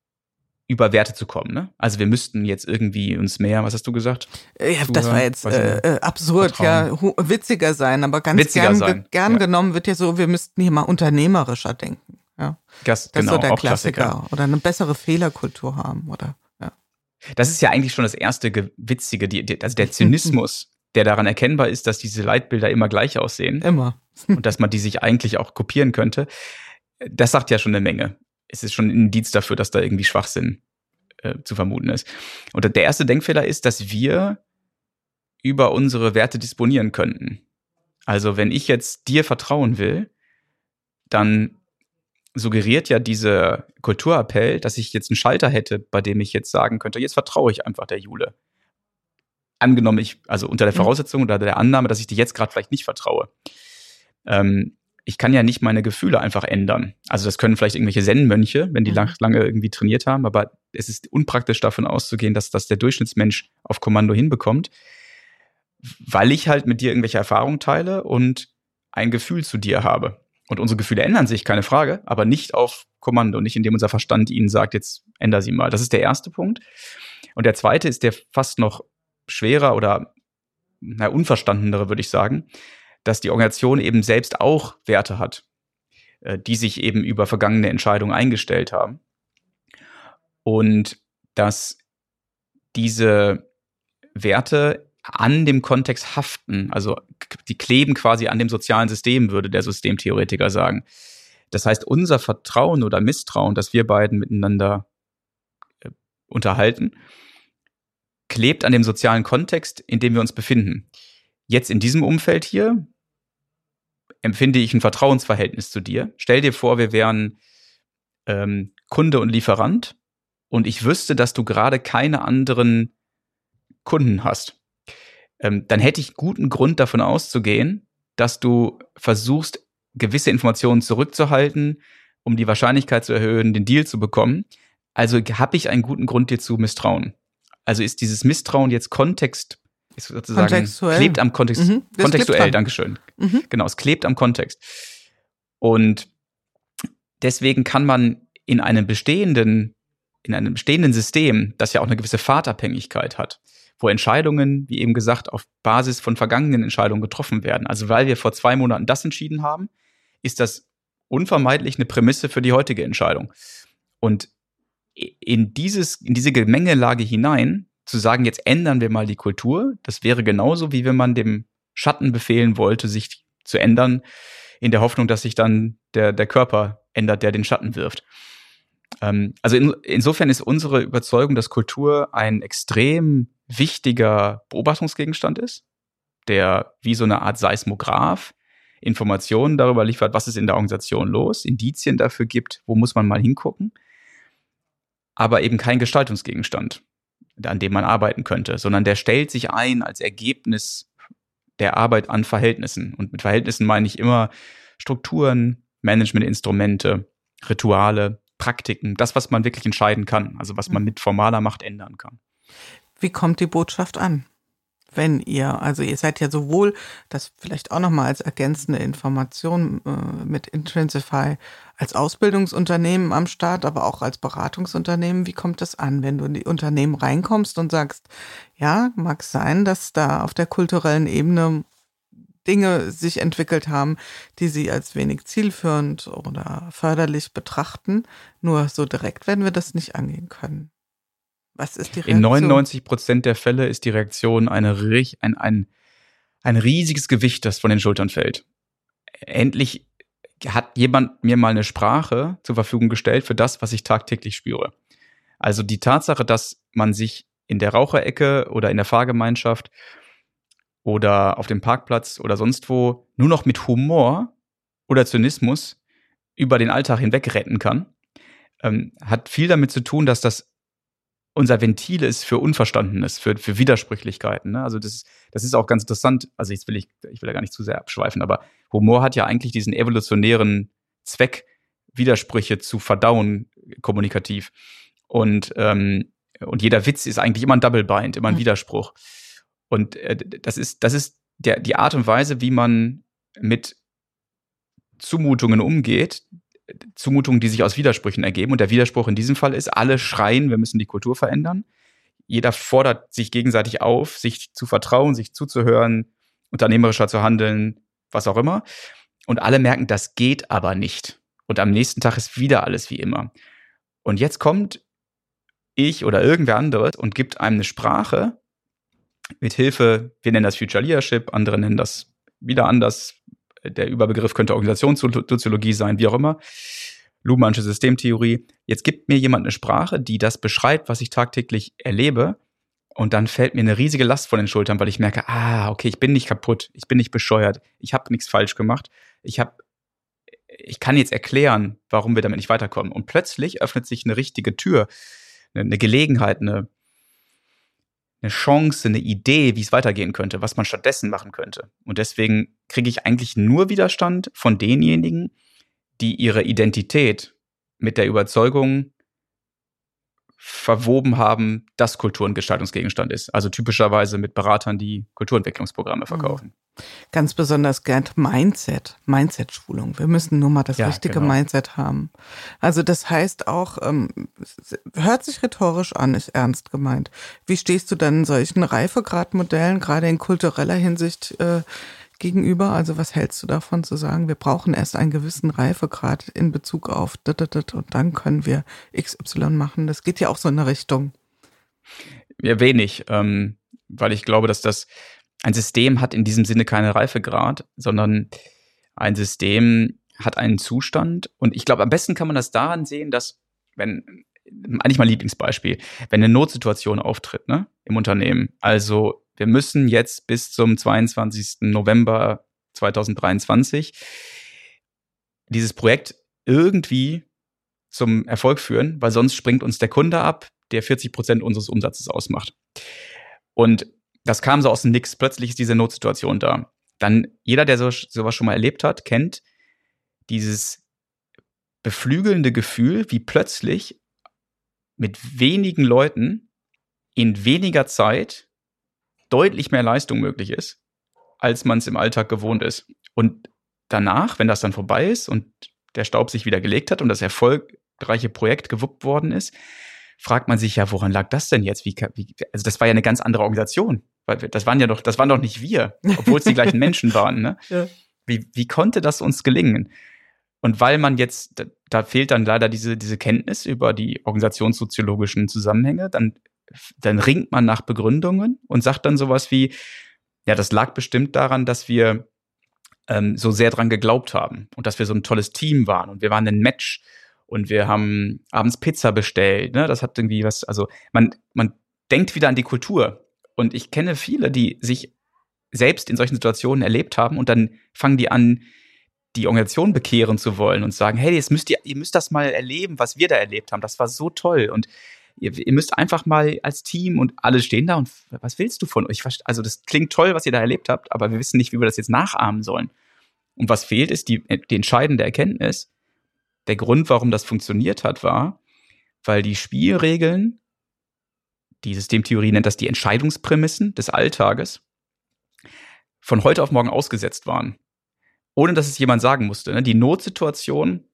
über Werte zu kommen. Ne? Also wir müssten jetzt irgendwie uns mehr, was hast du gesagt? Ja, das war jetzt äh, äh, absurd, Vertrauen. ja, witziger sein, aber ganz witziger gern, sein. gern ja. genommen wird ja so, wir müssten hier mal unternehmerischer denken. Ja. Das, das genau, ist so der Klassiker. Klassiker. Oder eine bessere Fehlerkultur haben, oder? Ja. Das ist ja eigentlich schon das erste Witzige, die, die, also der Zynismus, der daran erkennbar ist, dass diese Leitbilder immer gleich aussehen. Immer. und dass man die sich eigentlich auch kopieren könnte. Das sagt ja schon eine Menge es ist schon ein Indiz dafür, dass da irgendwie Schwachsinn äh, zu vermuten ist. Und der erste Denkfehler ist, dass wir über unsere Werte disponieren könnten. Also wenn ich jetzt dir vertrauen will, dann suggeriert ja dieser Kulturappell, dass ich jetzt einen Schalter hätte, bei dem ich jetzt sagen könnte, jetzt vertraue ich einfach der Jule. Angenommen, ich, also unter der mhm. Voraussetzung oder der Annahme, dass ich dir jetzt gerade vielleicht nicht vertraue. Ähm, ich kann ja nicht meine Gefühle einfach ändern. Also das können vielleicht irgendwelche Zen-Mönche, wenn die mhm. lang, lange irgendwie trainiert haben, aber es ist unpraktisch davon auszugehen, dass das der Durchschnittsmensch auf Kommando hinbekommt, weil ich halt mit dir irgendwelche Erfahrungen teile und ein Gefühl zu dir habe. Und unsere Gefühle ändern sich, keine Frage, aber nicht auf Kommando, nicht indem unser Verstand ihnen sagt, jetzt änder sie mal. Das ist der erste Punkt. Und der zweite ist der fast noch schwerer oder na, unverstandenere, würde ich sagen dass die Organisation eben selbst auch Werte hat, äh, die sich eben über vergangene Entscheidungen eingestellt haben. Und dass diese Werte an dem Kontext haften, also die kleben quasi an dem sozialen System, würde der Systemtheoretiker sagen. Das heißt, unser Vertrauen oder Misstrauen, das wir beiden miteinander äh, unterhalten, klebt an dem sozialen Kontext, in dem wir uns befinden. Jetzt in diesem Umfeld hier empfinde ich ein Vertrauensverhältnis zu dir. Stell dir vor, wir wären ähm, Kunde und Lieferant und ich wüsste, dass du gerade keine anderen Kunden hast. Ähm, dann hätte ich guten Grund davon auszugehen, dass du versuchst, gewisse Informationen zurückzuhalten, um die Wahrscheinlichkeit zu erhöhen, den Deal zu bekommen. Also habe ich einen guten Grund, dir zu misstrauen. Also ist dieses Misstrauen jetzt Kontext, ist sozusagen, Kontextuell. klebt am Kontext, Mhm, kontextuell. Dankeschön. Mhm. Genau, es klebt am Kontext. Und deswegen kann man in einem bestehenden, in einem bestehenden System, das ja auch eine gewisse Fahrtabhängigkeit hat, wo Entscheidungen, wie eben gesagt, auf Basis von vergangenen Entscheidungen getroffen werden. Also weil wir vor zwei Monaten das entschieden haben, ist das unvermeidlich eine Prämisse für die heutige Entscheidung. Und in dieses, in diese Gemengelage hinein zu sagen, jetzt ändern wir mal die Kultur, das wäre genauso, wie wenn man dem Schatten befehlen wollte, sich zu ändern, in der Hoffnung, dass sich dann der, der Körper ändert, der den Schatten wirft. Ähm, also in, insofern ist unsere Überzeugung, dass Kultur ein extrem wichtiger Beobachtungsgegenstand ist, der wie so eine Art Seismograph Informationen darüber liefert, was ist in der Organisation los, Indizien dafür gibt, wo muss man mal hingucken, aber eben kein Gestaltungsgegenstand, an dem man arbeiten könnte, sondern der stellt sich ein als Ergebnis der Arbeit an Verhältnissen. Und mit Verhältnissen meine ich immer Strukturen, Managementinstrumente, Rituale, Praktiken, das, was man wirklich entscheiden kann, also was man mit formaler Macht ändern kann. Wie kommt die Botschaft an? Wenn ihr, also ihr seid ja sowohl, das vielleicht auch nochmal als ergänzende Information äh, mit Intrinsify, als Ausbildungsunternehmen am Start, aber auch als Beratungsunternehmen. Wie kommt das an, wenn du in die Unternehmen reinkommst und sagst, ja, mag sein, dass da auf der kulturellen Ebene Dinge sich entwickelt haben, die sie als wenig zielführend oder förderlich betrachten. Nur so direkt werden wir das nicht angehen können. Was ist die Reaktion? In 99 Prozent der Fälle ist die Reaktion eine, ein, ein, ein riesiges Gewicht, das von den Schultern fällt. Endlich hat jemand mir mal eine Sprache zur Verfügung gestellt für das, was ich tagtäglich spüre. Also die Tatsache, dass man sich in der Raucherecke oder in der Fahrgemeinschaft oder auf dem Parkplatz oder sonst wo nur noch mit Humor oder Zynismus über den Alltag hinweg retten kann, ähm, hat viel damit zu tun, dass das unser Ventil ist für Unverstandenes, für, für Widersprüchlichkeiten. Ne? Also das, ist- das ist auch ganz interessant. Also jetzt will ich, ich will da gar nicht zu sehr abschweifen, aber Humor hat ja eigentlich diesen evolutionären Zweck, Widersprüche zu verdauen, kommunikativ. Und, ähm, und jeder Witz ist eigentlich immer ein Double Bind, immer ein Mhm. Widerspruch. Und äh, das ist, das ist der, die Art und Weise, wie man mit Zumutungen umgeht, Zumutungen, die sich aus Widersprüchen ergeben. Und der Widerspruch in diesem Fall ist, alle schreien, wir müssen die Kultur verändern. Jeder fordert sich gegenseitig auf, sich zu vertrauen, sich zuzuhören, unternehmerischer zu handeln, was auch immer. Und alle merken, das geht aber nicht. Und am nächsten Tag ist wieder alles wie immer. Und jetzt kommt ich oder irgendwer anderes und gibt einem eine Sprache mit Hilfe, wir nennen das Future Leadership, andere nennen das wieder anders. Der Überbegriff könnte Organisationssoziologie sein, wie auch immer. Luhmannsche Systemtheorie. Jetzt gibt mir jemand eine Sprache, die das beschreibt, was ich tagtäglich erlebe. Und dann fällt mir eine riesige Last von den Schultern, weil ich merke, ah, okay, ich bin nicht kaputt, ich bin nicht bescheuert, ich habe nichts falsch gemacht, ich habe, ich kann jetzt erklären, warum wir damit nicht weiterkommen. Und plötzlich öffnet sich eine richtige Tür, eine, Gelegenheit, eine, eine Chance, eine Idee, wie es weitergehen könnte, was man stattdessen machen könnte. Und deswegen kriege ich eigentlich nur Widerstand von denjenigen, die ihre Identität mit der Überzeugung verwoben haben, dass Kultur ein Gestaltungsgegenstand ist. Also typischerweise mit Beratern, die Kulturentwicklungsprogramme verkaufen. Ganz besonders gern Mindset, Mindset-Schulung. Wir müssen nur mal das Ja, richtige genau. Mindset haben. Also das heißt auch, ähm, hört sich rhetorisch an, ist ernst gemeint. Wie stehst du dann solchen Reifegradmodellen, gerade in kultureller Hinsicht, äh, gegenüber? Also was hältst du davon zu sagen, wir brauchen erst einen gewissen Reifegrad in Bezug auf und dann können wir XY machen? Das geht ja auch so in eine Richtung. Ja, wenig, ähm, weil ich glaube, dass das ein System hat in diesem Sinne keine Reifegrad, sondern ein System hat einen Zustand. Und ich glaube, am besten kann man das daran sehen, dass wenn eigentlich mein Lieblingsbeispiel, wenn eine Notsituation auftritt, ne, im Unternehmen. Also wir müssen jetzt bis zum 22. November 2023 dieses Projekt irgendwie zum Erfolg führen, weil sonst springt uns der Kunde ab, der 40 Prozent unseres Umsatzes ausmacht. Und das kam so aus dem Nix. Plötzlich ist diese Notsituation da. Dann jeder, der so, sowas schon mal erlebt hat, kennt dieses beflügelnde Gefühl, wie plötzlich mit wenigen Leuten in weniger Zeit deutlich mehr Leistung möglich ist, als man es im Alltag gewohnt ist. Und danach, wenn das dann vorbei ist und der Staub sich wieder gelegt hat und das erfolgreiche Projekt gewuppt worden ist, fragt man sich ja, woran lag das denn jetzt? Wie, wie, also das war ja eine ganz andere Organisation. Das waren ja doch, das waren doch nicht wir, obwohl es die gleichen Menschen waren. Ne? Ja. Wie, wie konnte das uns gelingen? Und weil man jetzt, da, da fehlt dann leider diese, diese Kenntnis über die organisationssoziologischen Zusammenhänge, dann, dann ringt man nach Begründungen und sagt dann sowas wie, ja, das lag bestimmt daran, dass wir ähm, so sehr dran geglaubt haben und dass wir so ein tolles Team waren und wir waren ein Match und wir haben abends Pizza bestellt. Ne? Das hat irgendwie was, also man, man denkt wieder an die Kultur. Und ich kenne viele, die sich selbst in solchen Situationen erlebt haben und dann fangen die an, die Organisation bekehren zu wollen und sagen, hey, jetzt müsst ihr, ihr müsst das mal erleben, was wir da erlebt haben. Das war so toll. Und ihr, ihr müsst einfach mal als Team und alle stehen da und was willst du von euch? Also das klingt toll, was ihr da erlebt habt, aber wir wissen nicht, wie wir das jetzt nachahmen sollen. Und was fehlt, ist die, die entscheidende Erkenntnis. Der Grund, warum das funktioniert hat, war, weil die Spielregeln, die Systemtheorie nennt das die Entscheidungsprämissen des Alltages, von heute auf morgen ausgesetzt waren ohne dass es jemand sagen musste. Ne? Die Notsituation,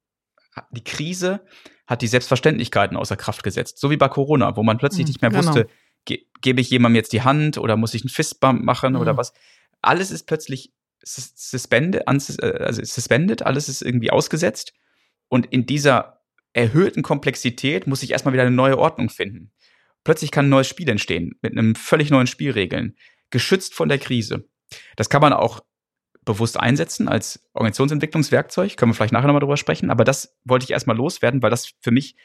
die Krise hat die Selbstverständlichkeiten außer Kraft gesetzt. So wie bei Corona, wo man plötzlich mhm, nicht mehr genau. wusste, ge gebe ich jemandem jetzt die Hand oder muss ich einen Fistbump machen mhm. oder was. Alles ist plötzlich suspended, äh, also suspended, alles ist irgendwie ausgesetzt. Und in dieser erhöhten Komplexität muss ich erstmal wieder eine neue Ordnung finden. Plötzlich kann ein neues Spiel entstehen mit einem völlig neuen Spielregeln, geschützt von der Krise. Das kann man auch bewusst einsetzen als Organisationsentwicklungswerkzeug. Können wir vielleicht nachher nochmal drüber sprechen. Aber das wollte ich erstmal loswerden, weil das für mich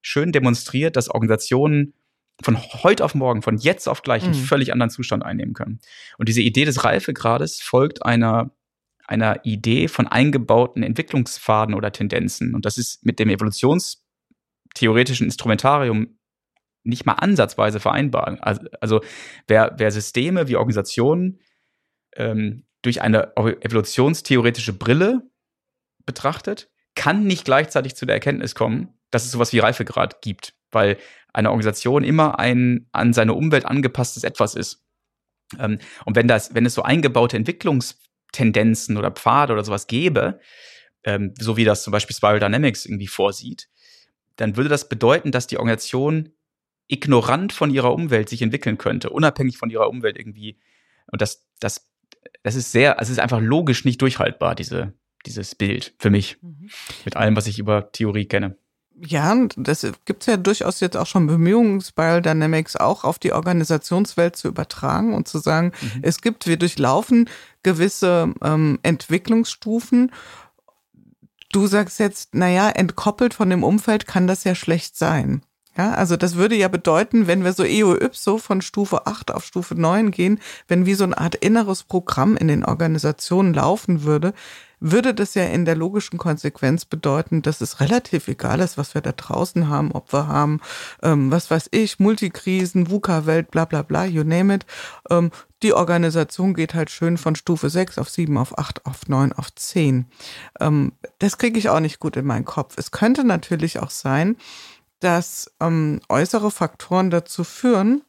schön demonstriert, dass Organisationen von heute auf morgen, von jetzt auf gleich einen mhm. völlig anderen Zustand einnehmen können. Und diese Idee des Reifegrades folgt einer, einer Idee von eingebauten Entwicklungspfaden oder Tendenzen. Und das ist mit dem evolutionstheoretischen Instrumentarium nicht mal ansatzweise vereinbar. Also, also wer, wer Systeme wie Organisationen ähm, durch eine evolutionstheoretische Brille betrachtet, kann nicht gleichzeitig zu der Erkenntnis kommen, dass es sowas wie Reifegrad gibt, weil eine Organisation immer ein an seine Umwelt angepasstes Etwas ist. Ähm, und wenn das, wenn es so eingebaute Entwicklungstendenzen oder Pfade oder sowas gäbe, ähm, so wie das zum Beispiel Spiral Dynamics irgendwie vorsieht, dann würde das bedeuten, dass die Organisation ignorant von ihrer Umwelt sich entwickeln könnte, unabhängig von ihrer Umwelt irgendwie. Und das, das das ist sehr, also es ist einfach logisch nicht durchhaltbar, diese, dieses Bild für mich. Mhm. Mit allem, was ich über Theorie kenne. Ja, das gibt es ja durchaus jetzt auch schon Bemühungen, Spiral Dynamics auch auf die Organisationswelt zu übertragen und zu sagen, mhm. es gibt, wir durchlaufen gewisse ähm, Entwicklungsstufen. Du sagst jetzt, naja, entkoppelt von dem Umfeld kann das ja schlecht sein. Ja, also das würde ja bedeuten, wenn wir so EO-Ypso von Stufe 8 auf Stufe 9 gehen, wenn wie so eine Art inneres Programm in den Organisationen laufen würde, würde das ja in der logischen Konsequenz bedeuten, dass es relativ egal ist, was wir da draußen haben, ob wir haben, ähm, was weiß ich, Multikrisen, VUCA-Welt, bla bla bla, you name it. Ähm, die Organisation geht halt schön von Stufe 6 auf 7, auf 8, auf 9, auf 10. Ähm, das kriege ich auch nicht gut in meinen Kopf. Es könnte natürlich auch sein, dass ähm, äußere Faktoren dazu führen,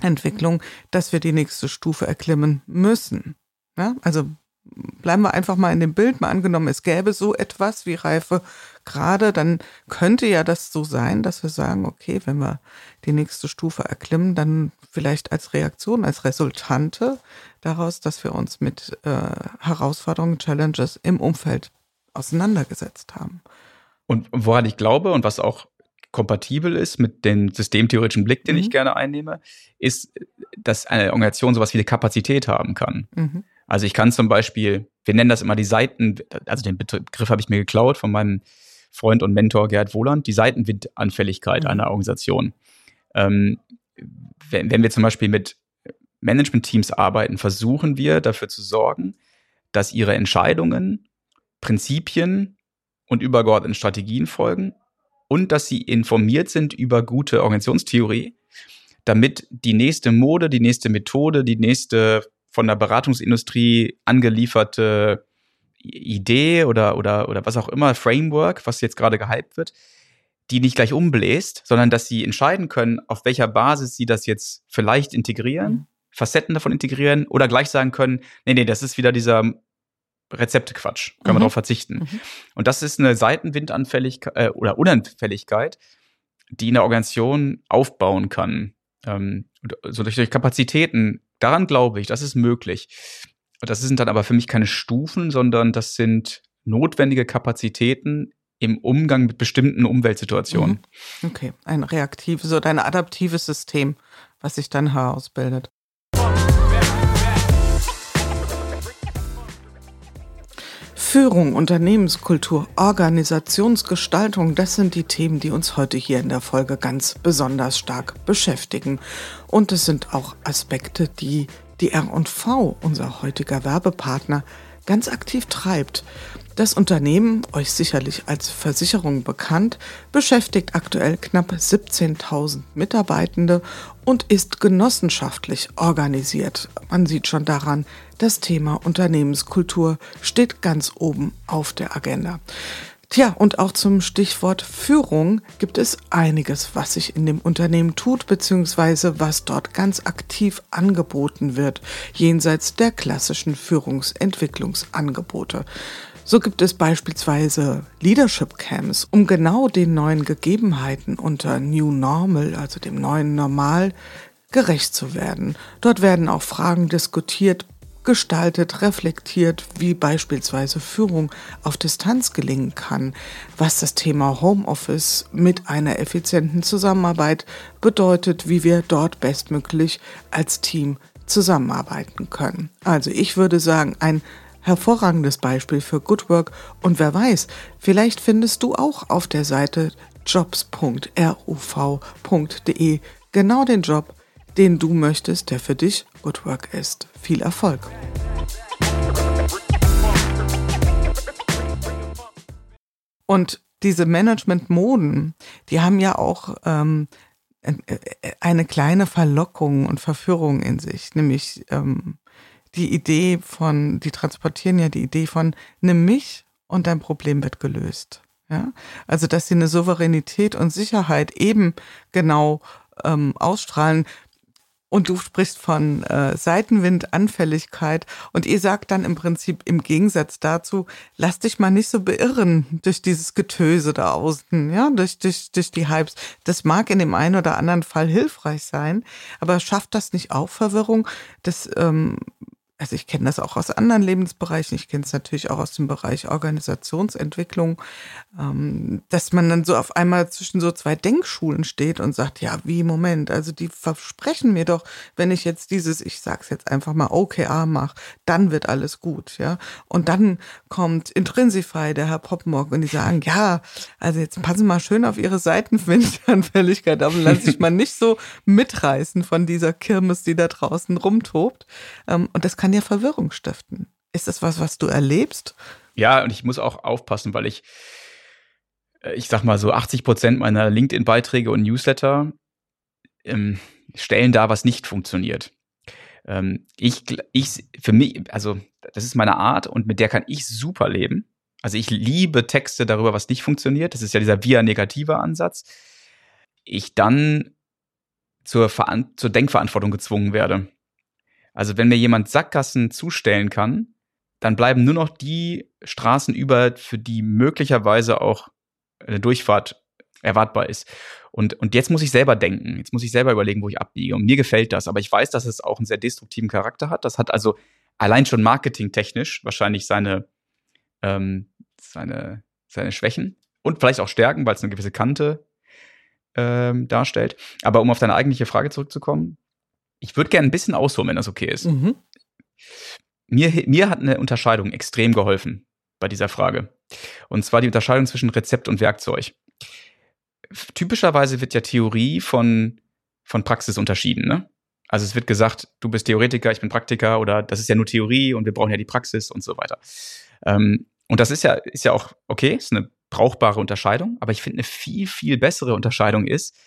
Entwicklung, dass wir die nächste Stufe erklimmen müssen. Ja? Also bleiben wir einfach mal in dem Bild, mal angenommen, es gäbe so etwas wie Reife gerade, dann könnte ja das so sein, dass wir sagen, okay, wenn wir die nächste Stufe erklimmen, dann vielleicht als Reaktion, als Resultante daraus, dass wir uns mit äh, Herausforderungen, Challenges im Umfeld auseinandergesetzt haben. Und woran ich glaube und was auch kompatibel ist mit dem systemtheoretischen Blick, den mhm. ich gerne einnehme, ist, dass eine Organisation sowas wie eine Kapazität haben kann. Mhm. Also ich kann zum Beispiel, wir nennen das immer die Seiten, also den Begriff habe ich mir geklaut von meinem Freund und Mentor Gerd Wohland, die Seitenwindanfälligkeit mhm. einer Organisation. Ähm, wenn, wenn wir zum Beispiel mit Management-Teams arbeiten, versuchen wir dafür zu sorgen, dass ihre Entscheidungen, Prinzipien und übergeordneten Strategien folgen und dass sie informiert sind über gute Organisationstheorie, damit die nächste Mode, die nächste Methode, die nächste von der Beratungsindustrie angelieferte Idee oder, oder, oder was auch immer, Framework, was jetzt gerade gehypt wird, die nicht gleich umbläst, sondern dass sie entscheiden können, auf welcher Basis sie das jetzt vielleicht integrieren, mhm. Facetten davon integrieren oder gleich sagen können, nee, nee, das ist wieder dieser Rezeptequatsch, können mhm. wir darauf verzichten. Mhm. Und das ist eine Seitenwindanfälligkeit äh, oder Unanfälligkeit, die eine Organisation aufbauen kann. Ähm, so durch, durch Kapazitäten, daran glaube ich, das ist möglich. Das sind dann aber für mich keine Stufen, sondern das sind notwendige Kapazitäten im Umgang mit bestimmten Umweltsituationen. Mhm. Okay, ein reaktives oder ein adaptives System, was sich dann herausbildet. Führung, Unternehmenskultur, Organisationsgestaltung, das sind die Themen, die uns heute hier in der Folge ganz besonders stark beschäftigen. Und es sind auch Aspekte, die die R&V, unser heutiger Werbepartner, ganz aktiv treibt. Das Unternehmen, euch sicherlich als Versicherung bekannt, beschäftigt aktuell knapp 17.000 Mitarbeitende und ist genossenschaftlich organisiert. Man sieht schon daran, das Thema Unternehmenskultur steht ganz oben auf der Agenda. Tja, und auch zum Stichwort Führung gibt es einiges, was sich in dem Unternehmen tut, beziehungsweise was dort ganz aktiv angeboten wird, jenseits der klassischen Führungsentwicklungsangebote. So gibt es beispielsweise Leadership Camps, um genau den neuen Gegebenheiten unter New Normal, also dem neuen Normal, gerecht zu werden. Dort werden auch Fragen diskutiert, gestaltet, reflektiert, wie beispielsweise Führung auf Distanz gelingen kann, was das Thema Homeoffice mit einer effizienten Zusammenarbeit bedeutet, wie wir dort bestmöglich als Team zusammenarbeiten können. Also ich würde sagen, ein hervorragendes Beispiel für Good Work und wer weiß, vielleicht findest du auch auf der Seite jobs.ruv.de genau den Job, den du möchtest, der für dich Good Work ist. Viel Erfolg! Und diese Management-Moden, die haben ja auch ähm, eine kleine Verlockung und Verführung in sich, nämlich ähm, die Idee von, die transportieren ja die Idee von, nimm mich und dein Problem wird gelöst. Ja? Also, dass sie eine Souveränität und Sicherheit eben genau ähm, ausstrahlen, und du sprichst von äh, Seitenwindanfälligkeit und ihr sagt dann im Prinzip im Gegensatz dazu, lass dich mal nicht so beirren durch dieses Getöse da außen, ja, durch, durch, durch die Hypes. Das mag in dem einen oder anderen Fall hilfreich sein, aber schafft das nicht auch Verwirrung? Das ähm, also ich kenne das auch aus anderen Lebensbereichen, ich kenne es natürlich auch aus dem Bereich Organisationsentwicklung, ähm, dass man dann so auf einmal zwischen so zwei Denkschulen steht und sagt, ja, wie, Moment, also die versprechen mir doch, wenn ich jetzt dieses, ich sag's jetzt einfach mal, OKR mache, dann wird alles gut, ja. Und dann kommt Intrinsify, der Herr Poppenbock, und die sagen, ja, also jetzt passen mal schön auf ihre Seitenwindanfälligkeit auf und lassen sich mal nicht so mitreißen von dieser Kirmes, die da draußen rumtobt. Ähm, und das kann kann ja Verwirrung stiften. Ist das was, was du erlebst? Ja, und ich muss auch aufpassen, weil ich, äh, ich sag mal so 80 Prozent meiner LinkedIn-Beiträge und Newsletter ähm, stellen da, was nicht funktioniert. Ähm, ich, ich, für mich, also das ist meine Art und mit der kann ich super leben. Also ich liebe Texte darüber, was nicht funktioniert. Das ist ja dieser via negativer Ansatz. Ich dann zur, zur Denkverantwortung gezwungen werde. Also wenn mir jemand Sackgassen zustellen kann, dann bleiben nur noch die Straßen über, für die möglicherweise auch eine Durchfahrt erwartbar ist. Und, und jetzt muss ich selber denken. Jetzt muss ich selber überlegen, wo ich abbiege. Und mir gefällt das. Aber ich weiß, dass es auch einen sehr destruktiven Charakter hat. Das hat also allein schon marketingtechnisch wahrscheinlich seine, ähm, seine, seine Schwächen und vielleicht auch Stärken, weil es eine gewisse Kante ähm, darstellt. Aber um auf deine eigentliche Frage zurückzukommen, ich würde gerne ein bisschen ausholen, wenn das okay ist. Mhm. Mir, mir hat eine Unterscheidung extrem geholfen bei dieser Frage. Und zwar die Unterscheidung zwischen Rezept und Werkzeug. Typischerweise wird ja Theorie von, von Praxis unterschieden. Ne? Also es wird gesagt, du bist Theoretiker, ich bin Praktiker oder das ist ja nur Theorie und wir brauchen ja die Praxis und so weiter. Ähm, und das ist ja, ist ja auch okay, ist eine brauchbare Unterscheidung, aber ich finde eine viel, viel bessere Unterscheidung ist,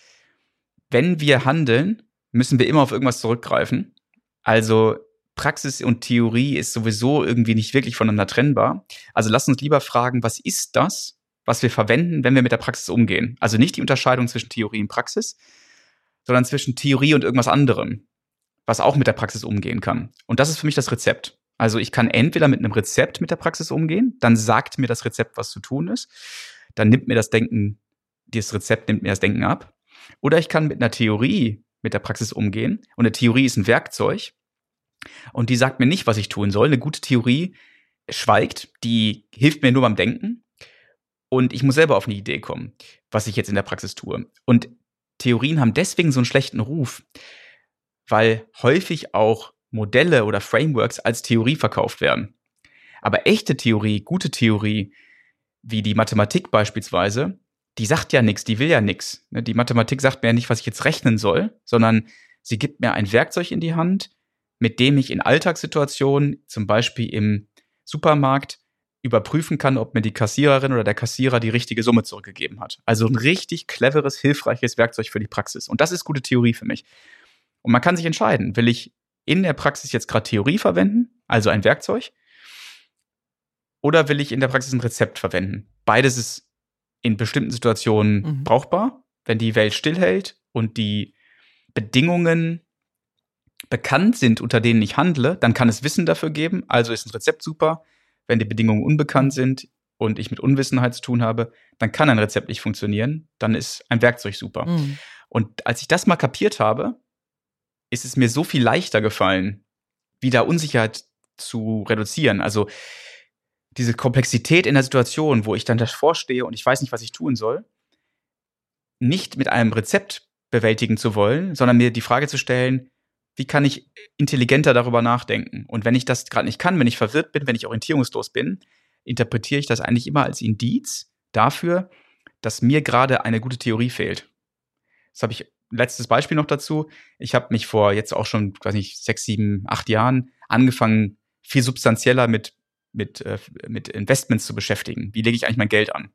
wenn wir handeln, müssen wir immer auf irgendwas zurückgreifen. Also Praxis und Theorie ist sowieso irgendwie nicht wirklich voneinander trennbar. Also lass uns lieber fragen, was ist das, was wir verwenden, wenn wir mit der Praxis umgehen? Also nicht die Unterscheidung zwischen Theorie und Praxis, sondern zwischen Theorie und irgendwas anderem was auch mit der Praxis umgehen kann. Und das ist für mich das Rezept. Also ich kann entweder mit einem Rezept mit der Praxis umgehen, dann sagt mir das Rezept, was zu tun ist, dann nimmt mir das Denken, dieses Rezept nimmt mir das Denken ab. Oder ich kann mit einer Theorie mit der Praxis umgehen. Und eine Theorie ist ein Werkzeug. Und die sagt mir nicht, was ich tun soll. Eine gute Theorie schweigt, die hilft mir nur beim Denken. Und ich muss selber auf eine Idee kommen, was ich jetzt in der Praxis tue. Und Theorien haben deswegen so einen schlechten Ruf, weil häufig auch Modelle oder Frameworks als Theorie verkauft werden. Aber echte Theorie, gute Theorie, wie die Mathematik beispielsweise, die sagt ja nichts, die will ja nichts. Ne, die Mathematik sagt mir ja nicht, was ich jetzt rechnen soll, sondern sie gibt mir ein Werkzeug in die Hand, mit dem ich in Alltagssituationen, zum Beispiel im Supermarkt, überprüfen kann, ob mir die Kassiererin oder der Kassierer die richtige Summe zurückgegeben hat. Also ein richtig cleveres, hilfreiches Werkzeug für die Praxis. Und das ist gute Theorie für mich. Und man kann sich entscheiden, will ich in der Praxis jetzt gerade Theorie verwenden, also ein Werkzeug, oder will ich in der Praxis ein Rezept verwenden? Beides ist in bestimmten Situationen mhm. brauchbar, wenn die Welt stillhält und die Bedingungen bekannt sind, unter denen ich handle, dann kann es Wissen dafür geben, also ist ein Rezept super. Wenn die Bedingungen unbekannt sind und ich mit Unwissenheit zu tun habe, dann kann ein Rezept nicht funktionieren, dann ist ein Werkzeug super. Mhm. Und als ich das mal kapiert habe, ist es mir so viel leichter gefallen, wieder Unsicherheit zu reduzieren. Also diese Komplexität in der Situation, wo ich dann davor stehe und ich weiß nicht, was ich tun soll, nicht mit einem Rezept bewältigen zu wollen, sondern mir die Frage zu stellen, wie kann ich intelligenter darüber nachdenken? Und wenn ich das gerade nicht kann, wenn ich verwirrt bin, wenn ich orientierungslos bin, interpretiere ich das eigentlich immer als Indiz dafür, dass mir gerade eine gute Theorie fehlt. Das habe ich letztes Beispiel noch dazu. Ich habe mich vor jetzt auch schon, weiß nicht, sechs, sieben, acht Jahren angefangen, viel substanzieller mit, mit, äh, mit Investments zu beschäftigen. Wie lege ich eigentlich mein Geld an?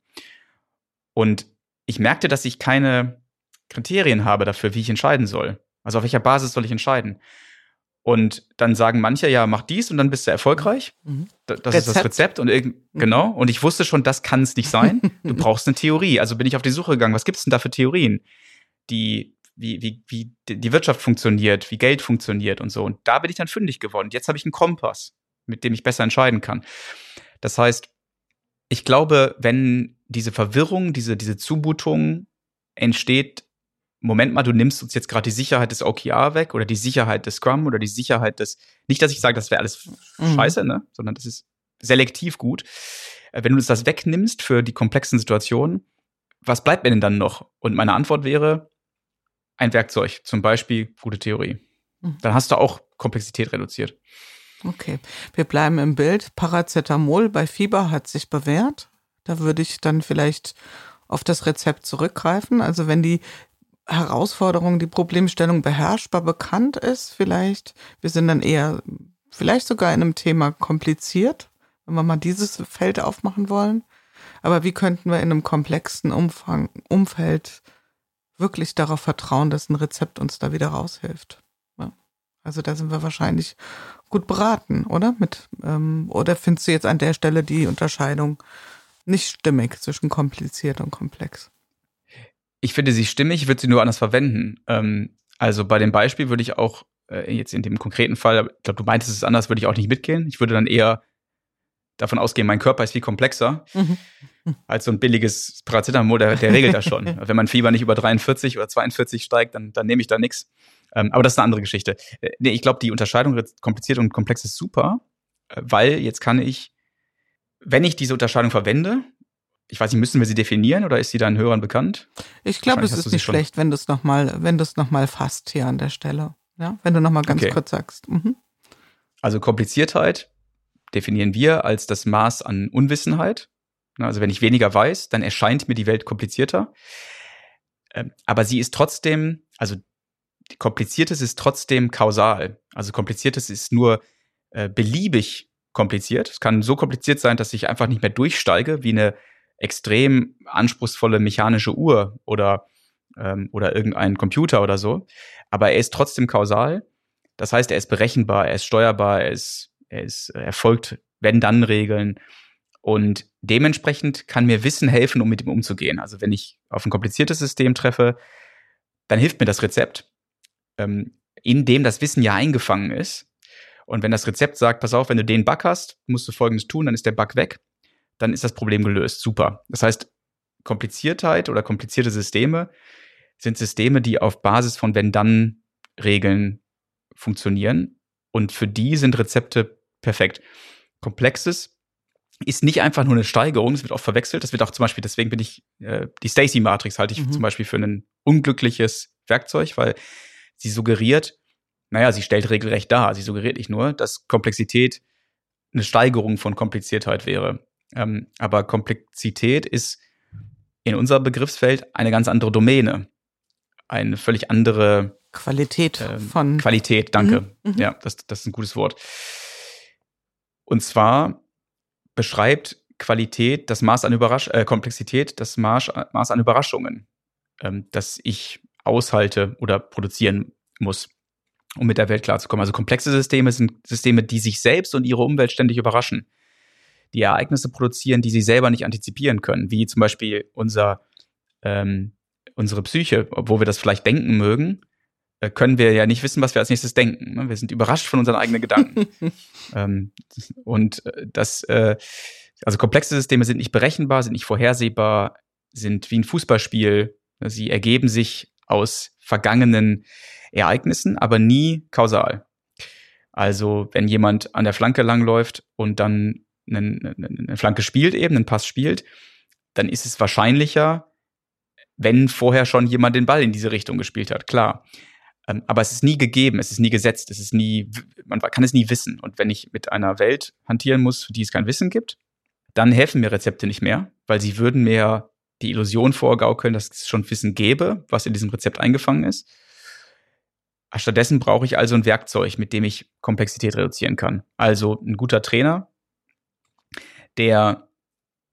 Und ich merkte, dass ich keine Kriterien habe dafür, wie ich entscheiden soll. Also auf welcher Basis soll ich entscheiden? Und dann sagen manche, ja, mach dies und dann bist du erfolgreich. Mhm. Das Rezept. ist das Rezept und irgend, mhm. genau. Und ich wusste schon, das kann es nicht sein. Du brauchst eine Theorie. Also bin ich auf die Suche gegangen. Was gibt's denn da für Theorien, die wie, wie, wie die Wirtschaft funktioniert, wie Geld funktioniert und so. Und da bin ich dann fündig geworden. Jetzt habe ich einen Kompass, mit dem ich besser entscheiden kann. Das heißt, ich glaube, wenn diese Verwirrung, diese, diese Zumutung entsteht, Moment mal, du nimmst uns jetzt gerade die Sicherheit des OKR weg oder die Sicherheit des Scrum oder die Sicherheit des, nicht, dass ich sage, das wäre alles mhm. scheiße, ne, sondern das ist selektiv gut. Äh, wenn du uns das wegnimmst für die komplexen Situationen, was bleibt mir denn dann noch? Und meine Antwort wäre, ein Werkzeug, zum Beispiel gute Theorie. Mhm. Dann hast du auch Komplexität reduziert. Okay, wir bleiben im Bild. Paracetamol bei Fieber hat sich bewährt. Da würde ich dann vielleicht auf das Rezept zurückgreifen. Also wenn die Herausforderung, die Problemstellung beherrschbar bekannt ist, vielleicht, wir sind dann eher, vielleicht sogar in einem Thema kompliziert, wenn wir mal dieses Feld aufmachen wollen. Aber wie könnten wir in einem komplexen Umfang, Umfeld wirklich darauf vertrauen, dass ein Rezept uns da wieder raushilft. Also da sind wir wahrscheinlich gut beraten, oder? Mit, ähm, oder findest du jetzt an der Stelle die Unterscheidung nicht stimmig zwischen kompliziert und komplex? Ich finde sie stimmig, ich würde sie nur anders verwenden. Ähm, also bei dem Beispiel würde ich auch äh, jetzt in dem konkreten Fall, ich glaube, du meintest es anders, würde ich auch nicht mitgehen. Ich würde dann eher davon ausgehen, mein Körper ist viel komplexer mhm. als so ein billiges Paracetamol, der, der regelt das schon. Wenn mein Fieber nicht über 43 oder 42 steigt, dann, dann nehme ich da nichts. Ähm, aber das ist eine andere Geschichte. Äh, nee, ich glaube, die Unterscheidung kompliziert und komplex ist super, äh, weil jetzt kann ich, wenn ich diese Unterscheidung verwende, ich weiß nicht, müssen wir sie definieren oder ist sie deinen Hörern bekannt? Ich glaube, es ist nicht schlecht, wenn du es nochmal, wenn du es nochmal fasst hier an der Stelle. Ja, wenn du nochmal ganz okay. kurz sagst. Mhm. Also Kompliziertheit definieren wir als das Maß an Unwissenheit. Also wenn ich weniger weiß, dann erscheint mir die Welt komplizierter. Ähm, aber sie ist trotzdem, also kompliziertes ist trotzdem kausal. Also kompliziertes ist nur äh, beliebig kompliziert. Es kann so kompliziert sein, dass ich einfach nicht mehr durchsteige, wie eine extrem anspruchsvolle mechanische Uhr oder, ähm, oder irgendein Computer oder so. Aber er ist trotzdem kausal. Das heißt, er ist berechenbar, er ist steuerbar, er ist, er ist, er folgt Wenn-Dann-Regeln. Und dementsprechend kann mir Wissen helfen, um mit ihm umzugehen. Also wenn ich auf ein kompliziertes System treffe, dann hilft mir das Rezept, ähm, in dem das Wissen ja eingefangen ist. Und wenn das Rezept sagt, pass auf, wenn du den Bug hast, musst du Folgendes tun, dann ist der Bug weg, dann ist das Problem gelöst. Super. Das heißt, Kompliziertheit oder komplizierte Systeme sind Systeme, die auf Basis von Wenn-Dann-Regeln funktionieren. Und für die sind Rezepte perfekt. Komplexes ist nicht einfach nur eine Steigerung, es wird oft verwechselt. Das wird auch zum Beispiel, deswegen bin ich, äh, die Stacy-Matrix halte ich mhm. zum Beispiel für ein unglückliches Werkzeug, weil sie suggeriert, naja, sie stellt regelrecht dar, sie suggeriert nicht nur, dass Komplexität eine Steigerung von Kompliziertheit wäre. Ähm, aber Komplexität ist in unserem Begriffsfeld eine ganz andere Domäne. Eine völlig andere Qualität ähm, von Qualität, danke. Mhm. mhm. Ja, das, das ist ein gutes Wort. Und zwar beschreibt Qualität das Maß an Überrasch äh, Komplexität, das Maß, Maß an Überraschungen, ähm, das ich aushalte oder produzieren muss, um mit der Welt klarzukommen. Also komplexe Systeme sind Systeme, die sich selbst und ihre Umwelt ständig überraschen, die Ereignisse produzieren, die sie selber nicht antizipieren können, wie zum Beispiel unser, ähm, unsere Psyche, obwohl wir das vielleicht denken mögen, äh, können wir ja nicht wissen, was wir als nächstes denken. Ne? Wir sind überrascht von unseren eigenen Gedanken. ähm, und äh, das, äh, also komplexe Systeme sind nicht berechenbar, sind nicht vorhersehbar, sind wie ein Fußballspiel. Sie ergeben sich aus vergangenen Ereignissen, aber nie kausal. Also wenn jemand an der Flanke langläuft und dann eine, eine Flanke spielt, eben einen Pass spielt, dann ist es wahrscheinlicher, wenn vorher schon jemand den Ball in diese Richtung gespielt hat. Klar. Ähm, aber es ist nie gegeben, es ist nie gesetzt, es ist nie, man kann es nie wissen. Und wenn ich mit einer Welt hantieren muss, für die es kein Wissen gibt, dann helfen mir Rezepte nicht mehr, weil sie würden mir die Illusion vorgaukeln, dass es schon Wissen gäbe, was in diesem Rezept eingefangen ist. Stattdessen brauche ich also ein Werkzeug, mit dem ich Komplexität reduzieren kann. Also ein guter Trainer, der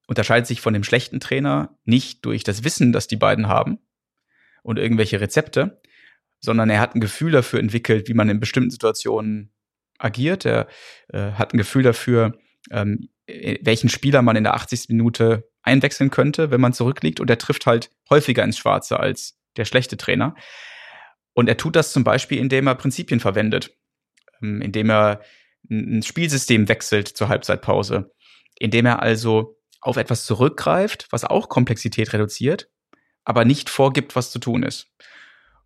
unterscheidet sich von dem schlechten Trainer nicht durch das Wissen, das die beiden haben und irgendwelche Rezepte, sondern er hat ein Gefühl dafür entwickelt, wie man in bestimmten Situationen agiert. Er äh, hat ein Gefühl dafür, ähm, welchen Spieler man in der 80. Minute einwechseln könnte, wenn man zurückliegt. Und er trifft halt häufiger ins Schwarze als der schlechte Trainer. Und er tut das zum Beispiel, indem er Prinzipien verwendet, ähm, indem er ein Spielsystem wechselt zur Halbzeitpause, indem er also auf etwas zurückgreift, was auch Komplexität reduziert, aber nicht vorgibt, was zu tun ist.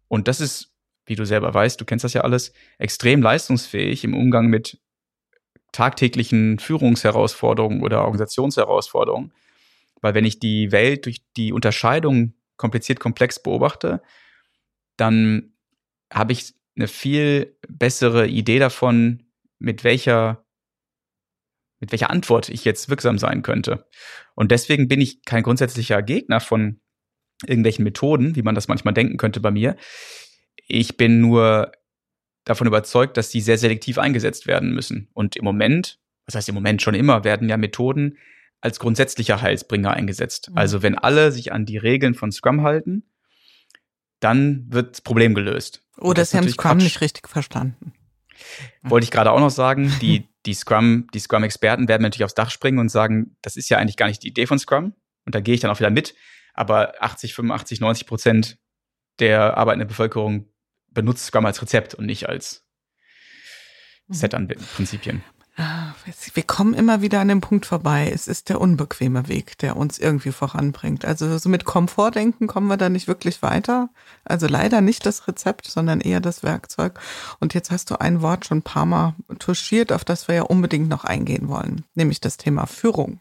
Und das ist, wie du selber weißt, du kennst das ja alles, extrem leistungsfähig im Umgang mit tagtäglichen Führungsherausforderungen oder Organisationsherausforderungen. Weil wenn ich die Welt durch die Unterscheidung kompliziert komplex beobachte, dann habe ich eine viel bessere Idee davon, mit welcher mit welcher Antwort ich jetzt wirksam sein könnte. Und deswegen bin ich kein grundsätzlicher Gegner von irgendwelchen Methoden, wie man das manchmal denken könnte bei mir. Ich bin nur davon überzeugt, dass die sehr selektiv eingesetzt werden müssen. Und im Moment, was heißt im Moment schon immer, werden ja Methoden als grundsätzlicher Heilsbringer eingesetzt. Mhm. Also wenn alle sich an die Regeln von Scrum halten, dann wird das Problem gelöst. Oder sie haben Scrum Quatsch. nicht richtig verstanden. Wollte ich gerade auch noch sagen, die, die Scrum, die Scrum-Experten werden natürlich aufs Dach springen und sagen, das ist ja eigentlich gar nicht die Idee von Scrum. Und da gehe ich dann auch wieder mit. Aber 80, 85, 90 Prozent der arbeitenden Bevölkerung benutzt Scrum als Rezept und nicht als mhm. Set an Prinzipien. Ah, wir kommen immer wieder an den Punkt vorbei. Es ist der unbequeme Weg, der uns irgendwie voranbringt. Also so mit Komfortdenken kommen wir da nicht wirklich weiter. Also leider nicht das Rezept, sondern eher das Werkzeug. Und jetzt hast du ein Wort schon ein paar Mal touchiert, auf das wir ja unbedingt noch eingehen wollen, nämlich das Thema Führung.